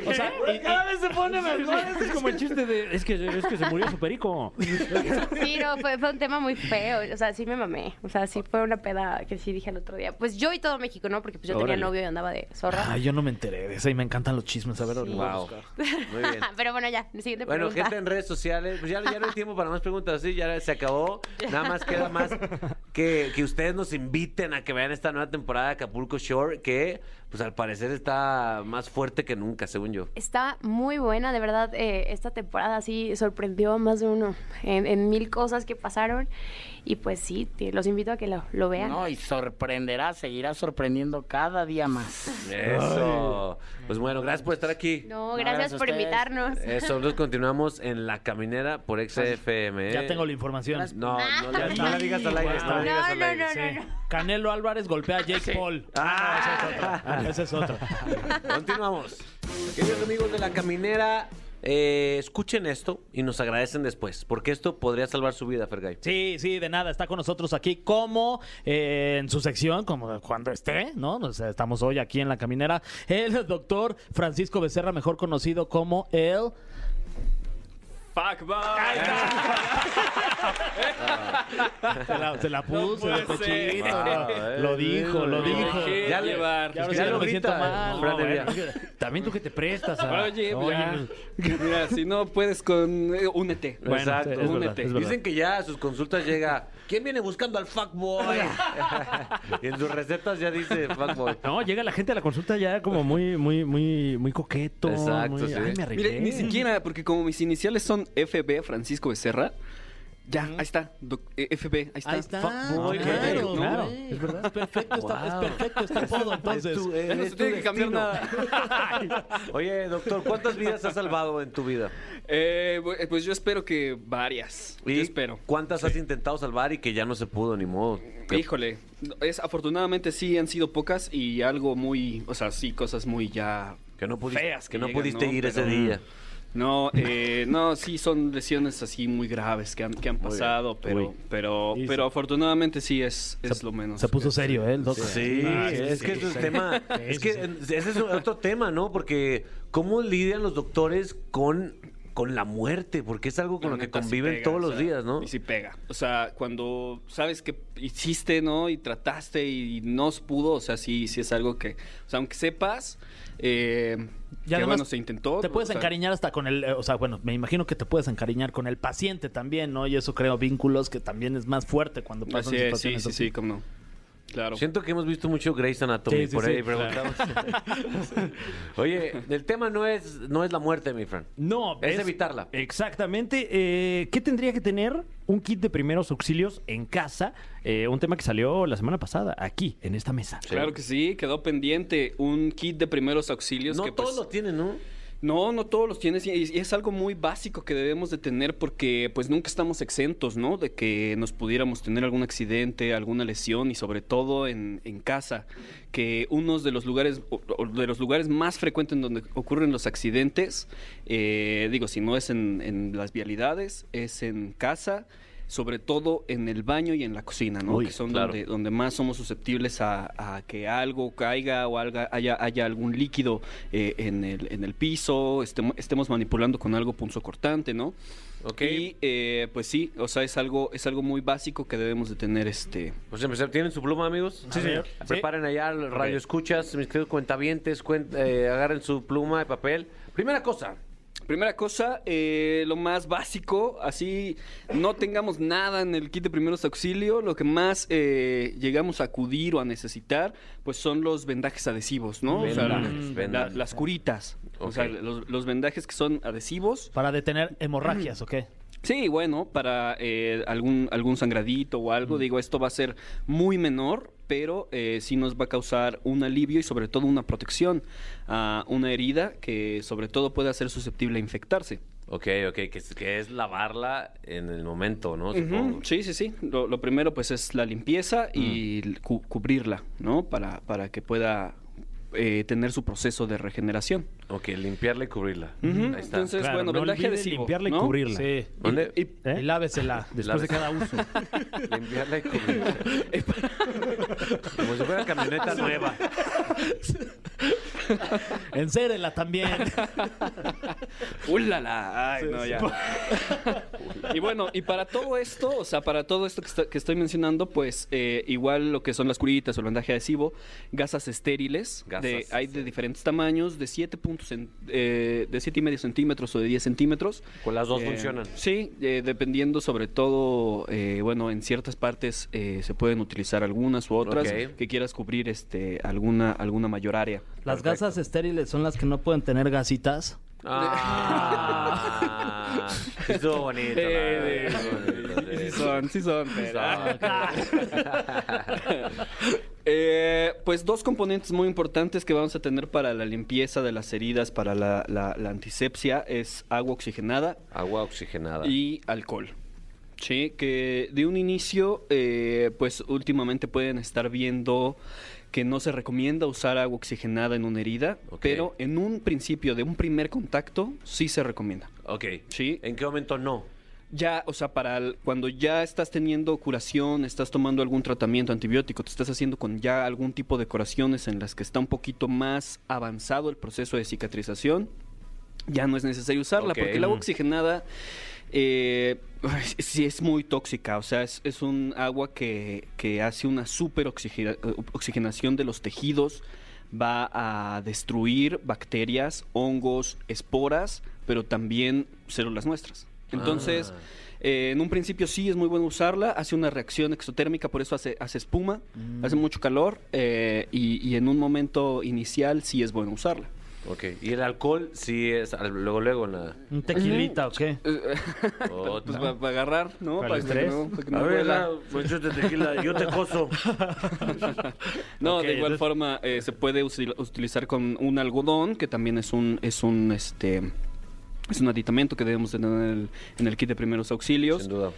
[SPEAKER 3] O sea,
[SPEAKER 2] Cada vez se pone mejor.
[SPEAKER 4] Es como el chiste de. Es que, es que se murió su perico.
[SPEAKER 6] Sí, no, fue, fue un tema muy feo. O sea, sí me mamé. O sea, sí fue una peda que sí dije el otro día. Pues yo y todo México, ¿no? Porque pues yo
[SPEAKER 4] Órale.
[SPEAKER 6] tenía novio y andaba de zorra.
[SPEAKER 3] Ay, yo no me enteré de eso y me encantan los chismes. A ver,
[SPEAKER 6] Sí.
[SPEAKER 2] Wow. Muy bien.
[SPEAKER 6] Pero bueno, ya, siguiente
[SPEAKER 2] Bueno,
[SPEAKER 6] pregunta.
[SPEAKER 2] gente en redes sociales, pues ya, ya no hay tiempo para más preguntas, sí, ya se acabó. Nada más queda más que, que ustedes nos inviten a que vean esta nueva temporada de Acapulco Shore, que pues al parecer está más fuerte que nunca, según yo.
[SPEAKER 6] Está muy buena, de verdad, eh, esta temporada sí sorprendió a más de uno en, en mil cosas que pasaron. Y pues sí, te- los invito a que lo, lo vean.
[SPEAKER 7] No, y sorprenderá, seguirá sorprendiendo cada día más.
[SPEAKER 2] Eso. Pues bueno, gracias por estar aquí.
[SPEAKER 6] No,
[SPEAKER 7] No,
[SPEAKER 6] gracias por invitarnos.
[SPEAKER 2] Eso, nosotros continuamos en La Caminera por XFM. ¿eh?
[SPEAKER 3] Ya tengo la información.
[SPEAKER 2] No, no, la- no la digas al aire, no digas al
[SPEAKER 6] no,
[SPEAKER 2] aire.
[SPEAKER 6] no,
[SPEAKER 3] Sí.
[SPEAKER 6] no, no.
[SPEAKER 3] Canelo Álvarez golpea a Jake Paul. Ah, ese es otro. Ese es otro.
[SPEAKER 2] Continuamos. Queridos amigos de la caminera, eh, escuchen esto y nos agradecen después, porque esto podría salvar su vida, Fergay.
[SPEAKER 3] Sí, sí, de nada. Está con nosotros aquí como eh, en su sección, como cuando esté, ¿no? Estamos hoy aquí en la caminera. El doctor Francisco Becerra, mejor conocido como el...
[SPEAKER 8] Fuck,
[SPEAKER 3] Se la, se la puso
[SPEAKER 8] No
[SPEAKER 3] el pechito.
[SPEAKER 2] Ah,
[SPEAKER 3] lo-
[SPEAKER 2] eh,
[SPEAKER 3] Lo dijo, lo dijo.
[SPEAKER 2] Ya le-
[SPEAKER 8] llevar.
[SPEAKER 3] Ya,
[SPEAKER 2] lo
[SPEAKER 3] me siento
[SPEAKER 2] grita,
[SPEAKER 3] mal. No, bueno.
[SPEAKER 4] También tú que te prestas a.
[SPEAKER 8] Oye. Mira, si no puedes con... eh, únete.
[SPEAKER 3] Bueno,
[SPEAKER 2] Exacto.
[SPEAKER 3] es
[SPEAKER 8] Únete.
[SPEAKER 3] verdad.
[SPEAKER 2] Dicen que ya a sus consultas llega, ¿quién viene buscando al fuckboy? y en sus recetas ya dice fuckboy.
[SPEAKER 4] No, llega la gente a la consulta ya como muy, muy, muy, muy coqueto.
[SPEAKER 2] Exacto,
[SPEAKER 4] muy-
[SPEAKER 2] sí.
[SPEAKER 4] Ay, me arreglé.
[SPEAKER 8] Mire, ni siquiera, porque como mis iniciales son FB, Francisco Becerra, ya, ahí está, doc- eh, FB, ahí está.
[SPEAKER 3] Ahí está.
[SPEAKER 2] Fuckboy,
[SPEAKER 3] claro,
[SPEAKER 2] ok,
[SPEAKER 3] claro. Es verdad. Es perfecto, está, es perfecto este apodo, entonces.
[SPEAKER 2] Es tu-
[SPEAKER 8] Ya no
[SPEAKER 2] es
[SPEAKER 8] se
[SPEAKER 2] tu
[SPEAKER 8] tiene que cambiar
[SPEAKER 2] destino.
[SPEAKER 8] nada.
[SPEAKER 2] Oye, doctor, ¿cuántas vidas has salvado en tu vida?
[SPEAKER 8] Eh, bu- eh, pues yo espero que varias. Yo
[SPEAKER 2] ¿Y
[SPEAKER 8] espero.
[SPEAKER 2] ¿Cuántas has intentado salvar y que ya no se pudo, ni modo? ¿Qué-
[SPEAKER 8] Híjole, es, afortunadamente sí han sido pocas y algo muy, o sea, sí, cosas muy ya
[SPEAKER 2] Que no pudiste,
[SPEAKER 8] feas
[SPEAKER 2] que no
[SPEAKER 8] llegan,
[SPEAKER 2] pudiste
[SPEAKER 8] ¿no?
[SPEAKER 2] ir ese
[SPEAKER 8] Pero-
[SPEAKER 2] día.
[SPEAKER 8] No, eh, no, sí son lesiones así muy graves que han, que han pasado, pero,
[SPEAKER 4] Uy.
[SPEAKER 8] pero, pero afortunadamente sí es, es lo menos.
[SPEAKER 3] Se puso
[SPEAKER 8] que-
[SPEAKER 3] serio, ¿eh? El doctor.
[SPEAKER 2] Sí,
[SPEAKER 3] Ah,
[SPEAKER 2] es que
[SPEAKER 3] sí,
[SPEAKER 2] ese es el tema.
[SPEAKER 3] Sí,
[SPEAKER 2] es
[SPEAKER 3] sí,
[SPEAKER 2] que
[SPEAKER 3] sí.
[SPEAKER 2] ese es otro tema, ¿no? Porque ¿cómo lidian los doctores con, con la muerte? Porque es algo con
[SPEAKER 8] La
[SPEAKER 2] lo que
[SPEAKER 8] sí
[SPEAKER 2] conviven
[SPEAKER 8] pega,
[SPEAKER 2] todos
[SPEAKER 8] o
[SPEAKER 2] los
[SPEAKER 8] sea,
[SPEAKER 2] días, ¿no?
[SPEAKER 8] Y sí pega. O sea, cuando sabes que hiciste, ¿no? Y trataste y no pudo, o sea, sí, sí es algo que, o sea, aunque sepas, eh,
[SPEAKER 3] Y
[SPEAKER 8] que
[SPEAKER 3] además,
[SPEAKER 8] bueno, se intentó.
[SPEAKER 3] Te puedes
[SPEAKER 8] o sea,
[SPEAKER 3] encariñar hasta con el, eh, o sea, bueno, me imagino que te puedes encariñar con el paciente también, ¿no? Y eso creo vínculos que también es más fuerte cuando pasan
[SPEAKER 8] Así es, sí,
[SPEAKER 3] situaciones
[SPEAKER 8] sí,
[SPEAKER 3] así.
[SPEAKER 8] sí, cómo no. Claro.
[SPEAKER 2] Siento que hemos visto mucho Grey's Anatomy,
[SPEAKER 3] Sí, sí,
[SPEAKER 2] por
[SPEAKER 3] sí,
[SPEAKER 2] ahí
[SPEAKER 3] claro.
[SPEAKER 2] preguntamos. Oye, el tema no es, no es la muerte, mi Fran.
[SPEAKER 4] No,
[SPEAKER 2] Es evitarla.
[SPEAKER 4] Exactamente. Eh, ¿Qué tendría que tener un kit de primeros auxilios en casa? Eh, un tema que salió la semana pasada, aquí, en esta mesa.
[SPEAKER 8] Claro que sí, quedó pendiente un kit de primeros auxilios
[SPEAKER 2] No
[SPEAKER 8] que pues,
[SPEAKER 2] todos lo tienen, ¿no?
[SPEAKER 8] No, no todos los tienes y es algo muy básico que debemos de tener porque pues nunca estamos exentos, ¿no? De que nos pudiéramos tener algún accidente, alguna lesión y sobre todo en, casa, que uno de los lugares de los lugares más frecuentes en donde ocurren los accidentes, eh, digo, si no es en las vialidades, es en casa sobre todo en el baño y en la cocina, ¿no?
[SPEAKER 2] Uy,
[SPEAKER 8] que son
[SPEAKER 2] claro.
[SPEAKER 8] donde, donde más somos susceptibles a, a que algo caiga o alga- haya, haya algún líquido eh, en, el, en el piso, estemos, estemos manipulando con algo punzocortante, ¿no?
[SPEAKER 2] Ok.
[SPEAKER 8] Y eh, pues sí, o sea, es algo, es algo muy básico que debemos de tener este.
[SPEAKER 2] Pues empezar, ¿tienen su pluma, amigos?
[SPEAKER 3] Sí, señor.
[SPEAKER 2] Preparen allá el radio escuchas, mis queridos cuentavientes, cuen- eh, agarren su pluma y papel. Primera cosa,
[SPEAKER 8] Primera cosa, eh, lo más básico, así no tengamos nada en el kit de primeros auxilios, lo que más eh, llegamos a acudir o a necesitar, pues son los vendajes adhesivos, ¿no? O sea,
[SPEAKER 2] Vendajes,
[SPEAKER 8] la-
[SPEAKER 2] vendajes.
[SPEAKER 8] las curitas. O sea, los, los vendajes que son adhesivos,
[SPEAKER 3] Para detener hemorragias, ¿ok?
[SPEAKER 8] Sí, bueno, para eh, algún, algún sangradito o algo, digo, esto va a ser muy menor, pero eh, sí nos va a causar un alivio y sobre todo una protección a una herida que sobre todo puede ser susceptible a infectarse.
[SPEAKER 2] Ok, ok, que es, que es lavarla en el momento, ¿no?
[SPEAKER 8] Sí, sí, sí. Lo, lo primero pues es la limpieza y cu- cubrirla, ¿no? Para, para que pueda eh, tener su proceso de regeneración.
[SPEAKER 2] Ok, limpiarla y cubrirla.
[SPEAKER 8] Ujú,
[SPEAKER 2] Ahí está.
[SPEAKER 8] Entonces,
[SPEAKER 4] Claro,
[SPEAKER 8] bueno,
[SPEAKER 4] no
[SPEAKER 8] vendaje adhesivo,
[SPEAKER 4] limpiarla y
[SPEAKER 8] ¿no?
[SPEAKER 4] cubrirla.
[SPEAKER 3] Sí.
[SPEAKER 2] ¿Dónde?
[SPEAKER 8] Y-
[SPEAKER 4] ¿Eh?
[SPEAKER 3] Y lávesela.
[SPEAKER 4] Después de cada uso.
[SPEAKER 2] Limpiarla y cubrirla. Como si fuera camioneta nueva.
[SPEAKER 3] Encérela también.
[SPEAKER 8] ¡Ulala! Ay, no, ya. y bueno, y para todo esto, o sea, para todo esto que, está- que estoy mencionando, pues eh, igual lo que son las curitas o el vendaje adhesivo, gasas estériles,
[SPEAKER 2] Gasas,
[SPEAKER 8] de- hay de diferentes tamaños, de 7 eh, de siete y medio centímetros o de 10 centímetros.
[SPEAKER 2] Con las dos
[SPEAKER 8] Eh,
[SPEAKER 2] funcionan.
[SPEAKER 8] Sí, eh, dependiendo sobre todo, eh, bueno, en ciertas partes eh, se pueden utilizar algunas u otras que quieras cubrir este alguna alguna mayor área.
[SPEAKER 3] Las gasas estériles son las que no pueden tener gasitas.
[SPEAKER 2] Ah, estuvo bonito. la
[SPEAKER 8] Eh,
[SPEAKER 2] bonito,
[SPEAKER 8] sí,
[SPEAKER 2] sí.
[SPEAKER 8] sí son, sí son. pero-
[SPEAKER 2] Son.
[SPEAKER 8] Eh, pues dos componentes muy importantes que vamos a tener para la limpieza de las heridas, para la, la- la antisepsia, es agua oxigenada
[SPEAKER 2] Agua oxigenada.
[SPEAKER 8] y alcohol. Sí, que de un inicio, eh, pues últimamente pueden estar viendo que no se recomienda usar agua oxigenada en una herida, pero en un principio de un primer contacto sí se recomienda.
[SPEAKER 2] Ok.
[SPEAKER 8] Sí.
[SPEAKER 2] ¿En qué momento no?
[SPEAKER 8] Ya, o sea, para el- cuando ya estás teniendo curación, estás tomando algún tratamiento antibiótico, te estás haciendo con ya algún tipo de curaciones en las que está un poquito más avanzado el proceso de cicatrización, ya no es necesario usarla, porque el agua oxigenada eh, sí es muy tóxica, o sea, es, es un agua que, que hace una super oxigena- oxigenación de los tejidos, va a destruir bacterias, hongos, esporas, pero también células nuestras. Entonces,
[SPEAKER 2] Ah.
[SPEAKER 8] eh, en un principio sí es muy bueno usarla, hace una reacción exotérmica, por eso hace, hace espuma, hace mucho calor eh, y, y en un momento inicial sí es bueno usarla.
[SPEAKER 2] Ok. ¿Y el alcohol sí es al- luego, luego la...
[SPEAKER 3] ¿Un tequilita o qué?
[SPEAKER 2] Otra.
[SPEAKER 8] Pues para agarrar, ¿no?
[SPEAKER 4] Para el
[SPEAKER 8] que
[SPEAKER 4] estrés.
[SPEAKER 8] no- para que no
[SPEAKER 2] A ver, la- pues yo te tequila, yo te coso.
[SPEAKER 8] No, de igual
[SPEAKER 4] entonces-
[SPEAKER 8] forma eh, se puede utilizar con un algodón, que también es un, es un, este, es un aditamento que debemos tener en el, en el kit de primeros auxilios.
[SPEAKER 2] Sin duda.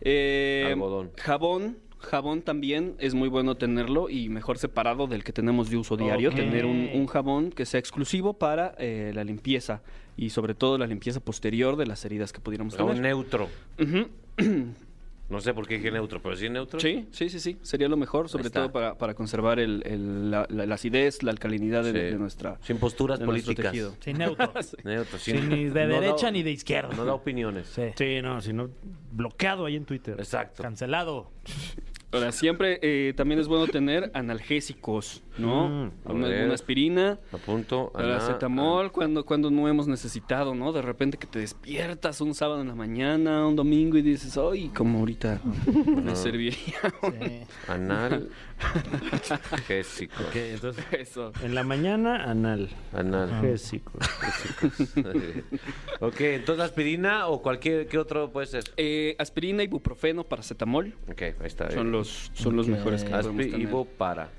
[SPEAKER 8] Eh,
[SPEAKER 2] Algodón.
[SPEAKER 8] Jabón. Jabón también es muy bueno tenerlo y mejor separado del que tenemos de uso diario. Tener un, un jabón que sea exclusivo para eh, la limpieza y sobre todo la limpieza posterior de las heridas que pudiéramos
[SPEAKER 2] O sea, un
[SPEAKER 8] tener.
[SPEAKER 2] neutro.
[SPEAKER 8] Ujú.
[SPEAKER 2] No sé por qué dije neutro, pero sí neutro.
[SPEAKER 8] Sí, sí, sí, sí. Sería lo mejor, sobre todo para, para conservar el, el- la, la- la acidez, la alcalinidad de,
[SPEAKER 2] Sí.
[SPEAKER 8] de nuestra
[SPEAKER 2] Sin posturas políticas.
[SPEAKER 3] Sin neutro.
[SPEAKER 2] Neutro,
[SPEAKER 3] Sin ni de
[SPEAKER 2] no da-
[SPEAKER 3] derecha ni de izquierda.
[SPEAKER 2] No da opiniones.
[SPEAKER 3] Sí.
[SPEAKER 4] Sí, no, sino bloqueado ahí en Twitter.
[SPEAKER 2] Exacto.
[SPEAKER 3] Cancelado.
[SPEAKER 8] Ahora, siempre eh, también es bueno tener analgésicos, ¿no?
[SPEAKER 4] Mm,
[SPEAKER 8] una,
[SPEAKER 2] ver.
[SPEAKER 8] una aspirina,
[SPEAKER 2] Apunto.
[SPEAKER 8] Paracetamol, cuando, cuando no hemos necesitado, ¿no? De repente que te despiertas un sábado en la mañana, un domingo y dices, ay, como ahorita me serviría
[SPEAKER 3] Sí.
[SPEAKER 2] Anal. Gésico.
[SPEAKER 4] Ok, entonces,
[SPEAKER 8] eso.
[SPEAKER 4] en la mañana, anal.
[SPEAKER 2] Anal.
[SPEAKER 4] Gésico.
[SPEAKER 2] ok, entonces aspirina o cualquier ¿qué otro puede ser.
[SPEAKER 8] Eh, aspirina, ibuprofeno, paracetamol
[SPEAKER 2] Ok, ahí está.
[SPEAKER 8] son los, son los mejores que podemos
[SPEAKER 2] Aspi,
[SPEAKER 8] tener.
[SPEAKER 2] Ivo, para.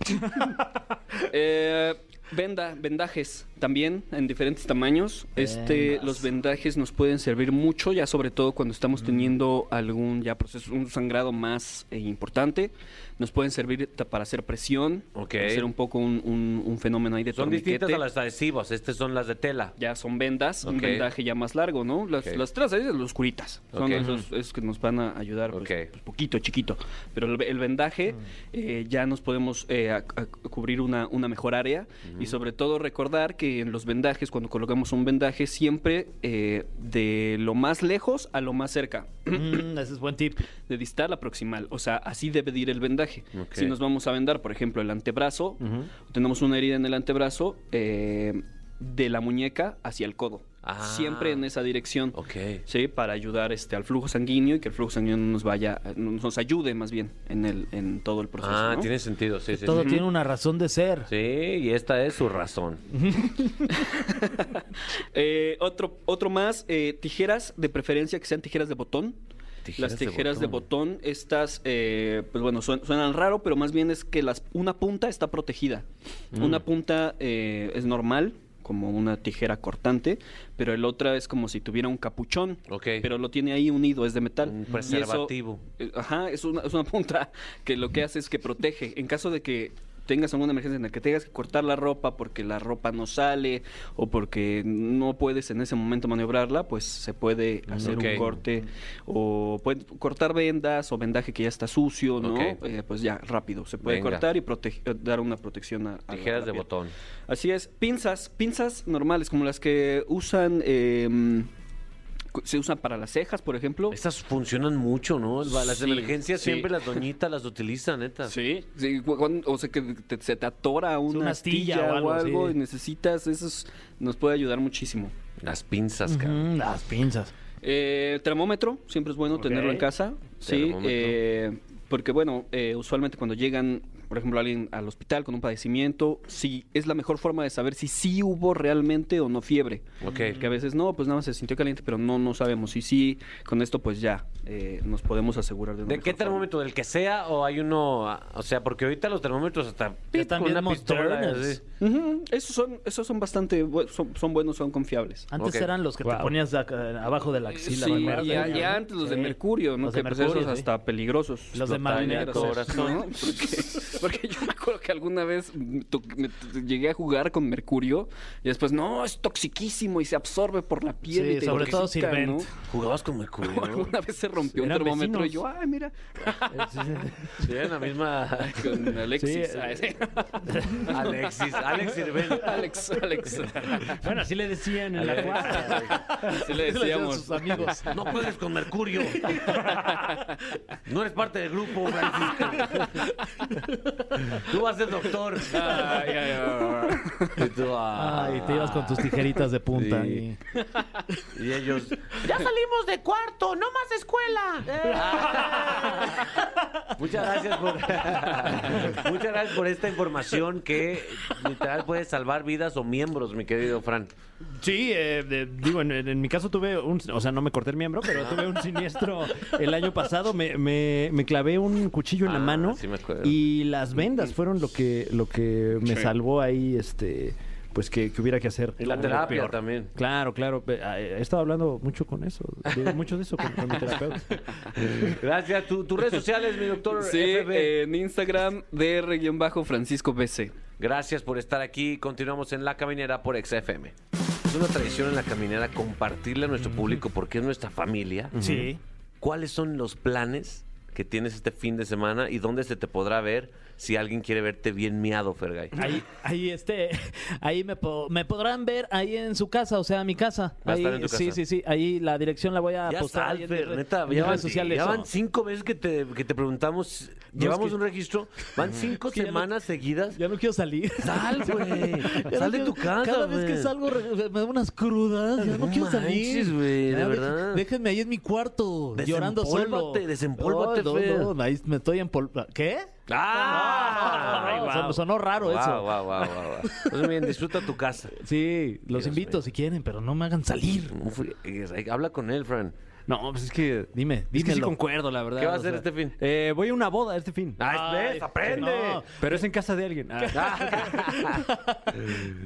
[SPEAKER 8] Eh, venda, vendajes también en diferentes tamaños. Este, los vendajes nos pueden servir mucho, ya sobre todo cuando estamos teniendo algún ya proceso, un sangrado más eh, importante. Nos pueden servir para hacer presión, para hacer un poco un, un- un fenómeno ahí de
[SPEAKER 2] Son distintas a las adhesivos. Estas son las de tela.
[SPEAKER 8] Ya son vendas, un vendaje ya más largo, ¿no? Las,
[SPEAKER 2] Ok.
[SPEAKER 8] las otras ahí, los curitas. Son esos, esos que nos van a ayudar, pues, pues, poquito, chiquito. Pero el, el vendaje eh, ya nos podemos eh, a- a- cubrir una, una mejor área. Y sobre todo recordar que en los vendajes, cuando colocamos un vendaje, siempre eh, de lo más lejos a lo más cerca.
[SPEAKER 3] Mm, ese es buen tip.
[SPEAKER 8] De distal a proximal. O sea, así debe de ir el vendaje. Si nos vamos a vendar, por ejemplo, el antebrazo, tenemos una herida en el antebrazo, eh, de la muñeca hacia el codo.
[SPEAKER 2] Ah.
[SPEAKER 8] siempre en esa dirección.
[SPEAKER 2] Ok.
[SPEAKER 8] Sí, para ayudar este al flujo sanguíneo y que el flujo sanguíneo nos vaya, nos ayude más bien en el en todo el proceso.
[SPEAKER 2] Ah,
[SPEAKER 8] ¿no?
[SPEAKER 2] tiene sentido, sí, sí.
[SPEAKER 3] Todo
[SPEAKER 2] sí.
[SPEAKER 3] tiene una razón de ser.
[SPEAKER 2] Sí, y esta es su razón.
[SPEAKER 8] Eh, otro, otro más, eh, tijeras de preferencia que sean tijeras de botón.
[SPEAKER 2] Tijeras
[SPEAKER 8] las tijeras de
[SPEAKER 2] botón.
[SPEAKER 8] botón, estas, eh, pues bueno, suen- suenan raro, pero más bien es que las, una punta está protegida.
[SPEAKER 2] Mm.
[SPEAKER 8] Una punta eh, es normal, como una tijera cortante, pero el otra es como si tuviera un capuchón.
[SPEAKER 2] Ok.
[SPEAKER 8] Pero lo tiene ahí unido, es de metal.
[SPEAKER 2] Un
[SPEAKER 8] eso-
[SPEAKER 2] preservativo.
[SPEAKER 8] eh, ajá, es una, es una punta que lo que hace es que protege. En caso de que tengas alguna emergencia en la que tengas que cortar la ropa porque la ropa no sale o porque no puedes en ese momento maniobrarla, pues se puede hacer
[SPEAKER 2] Ok.
[SPEAKER 8] un corte o puede cortar vendas o vendaje que ya está sucio, ¿no? Eh, pues ya rápido se puede
[SPEAKER 2] Venga.
[SPEAKER 8] cortar y eh, dar una protección a, a la-
[SPEAKER 2] Tijeras
[SPEAKER 8] a la
[SPEAKER 2] de
[SPEAKER 8] piel.
[SPEAKER 2] botón.
[SPEAKER 8] Así es, pinzas, pinzas normales como las que usan eh, se usan para las cejas, por ejemplo.
[SPEAKER 2] Estas funcionan mucho, ¿no? Las
[SPEAKER 8] Sí,
[SPEAKER 2] emergencias
[SPEAKER 8] sí.
[SPEAKER 2] siempre las doñitas las utilizan, neta.
[SPEAKER 8] Sí, o sea que te- se te atora una,
[SPEAKER 3] una astilla
[SPEAKER 8] astilla,
[SPEAKER 3] o
[SPEAKER 8] o
[SPEAKER 3] algo,
[SPEAKER 8] y necesitas, eso es- nos puede ayudar muchísimo.
[SPEAKER 2] Las pinzas, cabrón.
[SPEAKER 3] Ujú, las pinzas.
[SPEAKER 8] Eh, termómetro, siempre es bueno tenerlo en casa. Sí, eh, porque bueno, eh, usualmente cuando llegan, por ejemplo, alguien al hospital con un padecimiento, sí, es la mejor forma de saber si sí hubo realmente o no fiebre.
[SPEAKER 2] Ok.
[SPEAKER 8] Que a veces no, pues nada más se sintió caliente, pero no, no sabemos. Y sí, con esto pues ya eh, nos podemos asegurar de una
[SPEAKER 2] ¿De qué termómetro? ¿Del que sea o hay uno? ah, O sea, porque ahorita los termómetros hasta pip,
[SPEAKER 3] están
[SPEAKER 2] con
[SPEAKER 3] bien
[SPEAKER 2] una pistola.
[SPEAKER 3] modernos.
[SPEAKER 2] así.
[SPEAKER 8] Ujú, Esos son, esos son bastante, bu- son, son buenos, son confiables.
[SPEAKER 3] Antes
[SPEAKER 2] Ok.
[SPEAKER 3] eran los que te
[SPEAKER 4] Wow.
[SPEAKER 3] ponías de acá- abajo de la axila.
[SPEAKER 8] Sí,
[SPEAKER 3] me acuerdo.
[SPEAKER 8] y, a- y antes los de
[SPEAKER 3] Sí.
[SPEAKER 8] Mercurio, ¿no?
[SPEAKER 3] Los de
[SPEAKER 8] que pues
[SPEAKER 3] Mercurio,
[SPEAKER 8] esos
[SPEAKER 3] sí.
[SPEAKER 8] hasta peligrosos.
[SPEAKER 3] Los de
[SPEAKER 2] corazón.
[SPEAKER 8] ¿no? Porque, porque yo acuerdo que alguna vez me me llegué a jugar con mercurio y después, no, es toxiquísimo y se absorbe por la piel.
[SPEAKER 3] Sí,
[SPEAKER 8] y te
[SPEAKER 3] sobre todo Sirvent.
[SPEAKER 8] ¿no?
[SPEAKER 2] ¿Jugabas con mercurio?
[SPEAKER 8] O alguna vez se rompió un termómetro y yo, ay, mira,
[SPEAKER 2] Sí, en la misma...
[SPEAKER 8] con Alexis.
[SPEAKER 3] Sí.
[SPEAKER 2] Alexis, Alex.
[SPEAKER 8] Alex, Alex.
[SPEAKER 4] Bueno, así le decían en la cuadra.
[SPEAKER 8] Así le decíamos.
[SPEAKER 3] sus amigos.
[SPEAKER 2] No juegues con mercurio. No eres parte del grupo, Francisco. Tú vas ser doctor.
[SPEAKER 8] Ay, ay, ay.
[SPEAKER 2] Y tú, ah.
[SPEAKER 3] Ay, te ibas con tus tijeritas de punta.
[SPEAKER 2] Sí.
[SPEAKER 3] y-
[SPEAKER 2] Y ellos...
[SPEAKER 9] Ya salimos de cuarto, no más escuela.
[SPEAKER 2] Muchas gracias por muchas gracias por esta información que literal puede salvar vidas o miembros, mi querido Fran.
[SPEAKER 4] Sí, eh, de- digo, en, en mi caso tuve un, o sea, no me corté el miembro, pero tuve un siniestro el año pasado. Me, me- me clavé un cuchillo en la
[SPEAKER 2] Ah,
[SPEAKER 4] mano
[SPEAKER 2] sí me
[SPEAKER 4] y las vendas fueron lo que, lo que me salvó ahí, este, pues que, que hubiera que hacer.
[SPEAKER 2] Y la terapia
[SPEAKER 4] peor.
[SPEAKER 2] también.
[SPEAKER 4] Claro, claro. Ah, He estado hablando mucho con eso, de- mucho de eso con, con mi terapeuta.
[SPEAKER 2] Gracias. Tu- tus redes sociales, mi doctor
[SPEAKER 8] Sí,
[SPEAKER 2] FB.
[SPEAKER 8] eh, en Instagram, DR-Francisco BC.
[SPEAKER 2] Gracias por estar aquí. Continuamos en La Caminera por XFM. Es una tradición en La Caminera compartirle a nuestro público porque es nuestra familia.
[SPEAKER 3] Sí.
[SPEAKER 2] ¿Cuáles son los planes que tienes este fin de semana y dónde se te podrá ver si alguien quiere verte bien miado, Fergay?
[SPEAKER 3] Ahí, ahí, este, ahí me, po- me podrán ver ahí en su casa, o sea, mi casa.
[SPEAKER 2] Va a
[SPEAKER 3] Ahí,
[SPEAKER 2] estar en tu
[SPEAKER 3] Sí,
[SPEAKER 2] casa.
[SPEAKER 3] sí, sí. Ahí la dirección la voy a
[SPEAKER 2] Ya
[SPEAKER 3] postar.
[SPEAKER 2] está,
[SPEAKER 3] ahí en mis
[SPEAKER 2] Alfer,
[SPEAKER 3] re-
[SPEAKER 2] neta.
[SPEAKER 3] mis
[SPEAKER 2] Ya van,
[SPEAKER 3] sociales.
[SPEAKER 2] ya van cinco veces que te, que te preguntamos. llevamos
[SPEAKER 3] que-
[SPEAKER 2] un registro. Van cinco
[SPEAKER 3] que ya no-
[SPEAKER 2] semanas seguidas.
[SPEAKER 3] Ya no quiero salir.
[SPEAKER 2] Sal, güey.
[SPEAKER 3] Ya
[SPEAKER 2] Sal
[SPEAKER 3] no
[SPEAKER 2] de tu casa,
[SPEAKER 3] Cada vez que
[SPEAKER 2] güey.
[SPEAKER 3] salgo re- me da unas crudas. Ya no,
[SPEAKER 2] No
[SPEAKER 3] quiero salir.
[SPEAKER 2] güey,
[SPEAKER 3] Ya,
[SPEAKER 2] de
[SPEAKER 3] dej-
[SPEAKER 2] verdad.
[SPEAKER 3] Déjenme ahí en mi cuarto, llorando solo.
[SPEAKER 2] Desempólvate, desempólvate, Fer.
[SPEAKER 3] no, ahí me estoy empolvando. ¿Qué?
[SPEAKER 2] ¡Ah!
[SPEAKER 3] Sonó- raro
[SPEAKER 2] Wow,
[SPEAKER 3] eso.
[SPEAKER 2] wow, wow, wow. Bien, disfruta tu casa.
[SPEAKER 3] Sí, los
[SPEAKER 2] Dios
[SPEAKER 3] invito
[SPEAKER 2] mío.
[SPEAKER 3] si quieren, pero no me hagan salir.
[SPEAKER 2] Habla con él, Fran.
[SPEAKER 4] No, pues es que.
[SPEAKER 3] Dime,
[SPEAKER 4] Es que sí concuerdo, la verdad.
[SPEAKER 2] ¿Qué va a hacer
[SPEAKER 4] sea,
[SPEAKER 2] este fin?
[SPEAKER 4] eh, voy a una boda este fin.
[SPEAKER 2] Ah,
[SPEAKER 3] Ay,
[SPEAKER 2] ¿ves? Aprende.
[SPEAKER 3] no.
[SPEAKER 4] Pero es en casa de alguien. Ah.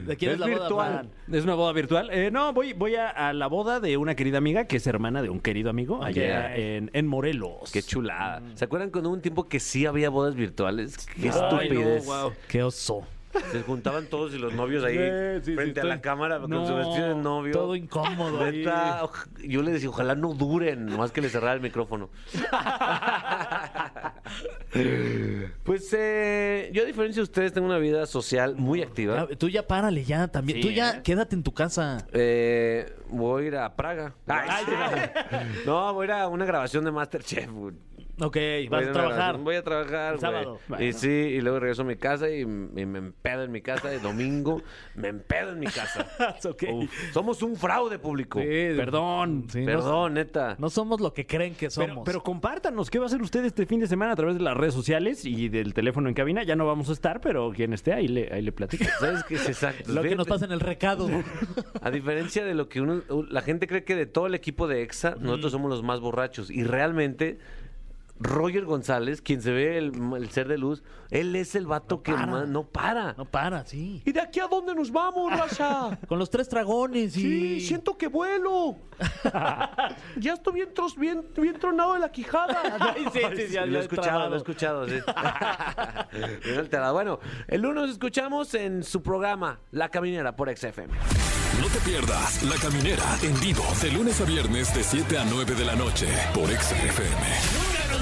[SPEAKER 3] ¿De quién es,
[SPEAKER 2] Es
[SPEAKER 3] la boda,
[SPEAKER 2] virtual.
[SPEAKER 3] Fran?
[SPEAKER 4] Es una boda virtual. Eh, no, voy, voy a, a la boda de una querida amiga que es hermana de un querido amigo allá en, en Morelos.
[SPEAKER 2] Qué chulada. ¿Se acuerdan cuando hubo un tiempo que sí había bodas virtuales? Qué
[SPEAKER 4] Ay, no,
[SPEAKER 2] estupidez.
[SPEAKER 4] wow.
[SPEAKER 3] Qué oso.
[SPEAKER 2] Se juntaban todos y los novios ahí
[SPEAKER 3] Sí, sí,
[SPEAKER 2] frente
[SPEAKER 3] sí,
[SPEAKER 2] a la cámara con
[SPEAKER 3] No,
[SPEAKER 2] su vestido de novio.
[SPEAKER 3] Todo incómodo.
[SPEAKER 2] Neta, yo le decía, ojalá no duren, nomás que le cerrara el micrófono. pues eh, yo a diferencia de ustedes tengo una vida social muy activa.
[SPEAKER 3] Ya, tú ya párale ya también. Tú ya
[SPEAKER 4] ¿eh?
[SPEAKER 3] quédate en tu casa.
[SPEAKER 2] Eh, voy a ir a Praga. Ay, no, voy a ir a una grabación de Masterchef.
[SPEAKER 3] Ok, vas a trabajar.
[SPEAKER 2] Voy a trabajar,
[SPEAKER 3] El sábado.
[SPEAKER 2] Y sí, y luego regreso a mi casa y, y me empedo en mi casa. Y domingo me empedo en mi casa.
[SPEAKER 4] Ok.
[SPEAKER 2] Uf, somos un fraude público.
[SPEAKER 3] Sí,
[SPEAKER 4] Perdón.
[SPEAKER 3] sí, no-
[SPEAKER 2] Perdón, neta.
[SPEAKER 3] No, somos lo que creen que
[SPEAKER 4] Pero,
[SPEAKER 3] somos.
[SPEAKER 4] pero compártanos, ¿qué va a hacer usted este fin de semana a través de las redes sociales y del teléfono en cabina? Ya no vamos a estar, pero quien esté ahí le, ahí le platica.
[SPEAKER 2] ¿Sabes qué es exacto?
[SPEAKER 3] lo que nos pasa en el recado.
[SPEAKER 2] A diferencia de lo que uno, la gente cree que de todo el equipo de EXA, nosotros somos los más borrachos. Y realmente, Roger González, quien se ve el, el ser de luz, él es el vato que
[SPEAKER 3] para.
[SPEAKER 2] más- no para.
[SPEAKER 3] No para, sí.
[SPEAKER 2] ¿Y de aquí a dónde nos vamos, raza?
[SPEAKER 3] Con los tres dragones y...
[SPEAKER 2] Sí, siento que vuelo. ya estoy bien, tros- bien, bien tronado de la quijada.
[SPEAKER 3] Sí, sí, ya-
[SPEAKER 2] lo he escuchado, lo he escuchado, sí. Bueno, el lunes nos escuchamos en su programa La Caminera por XFM.
[SPEAKER 1] No te pierdas La Caminera en vivo de lunes a viernes de 7 a 9 de la noche por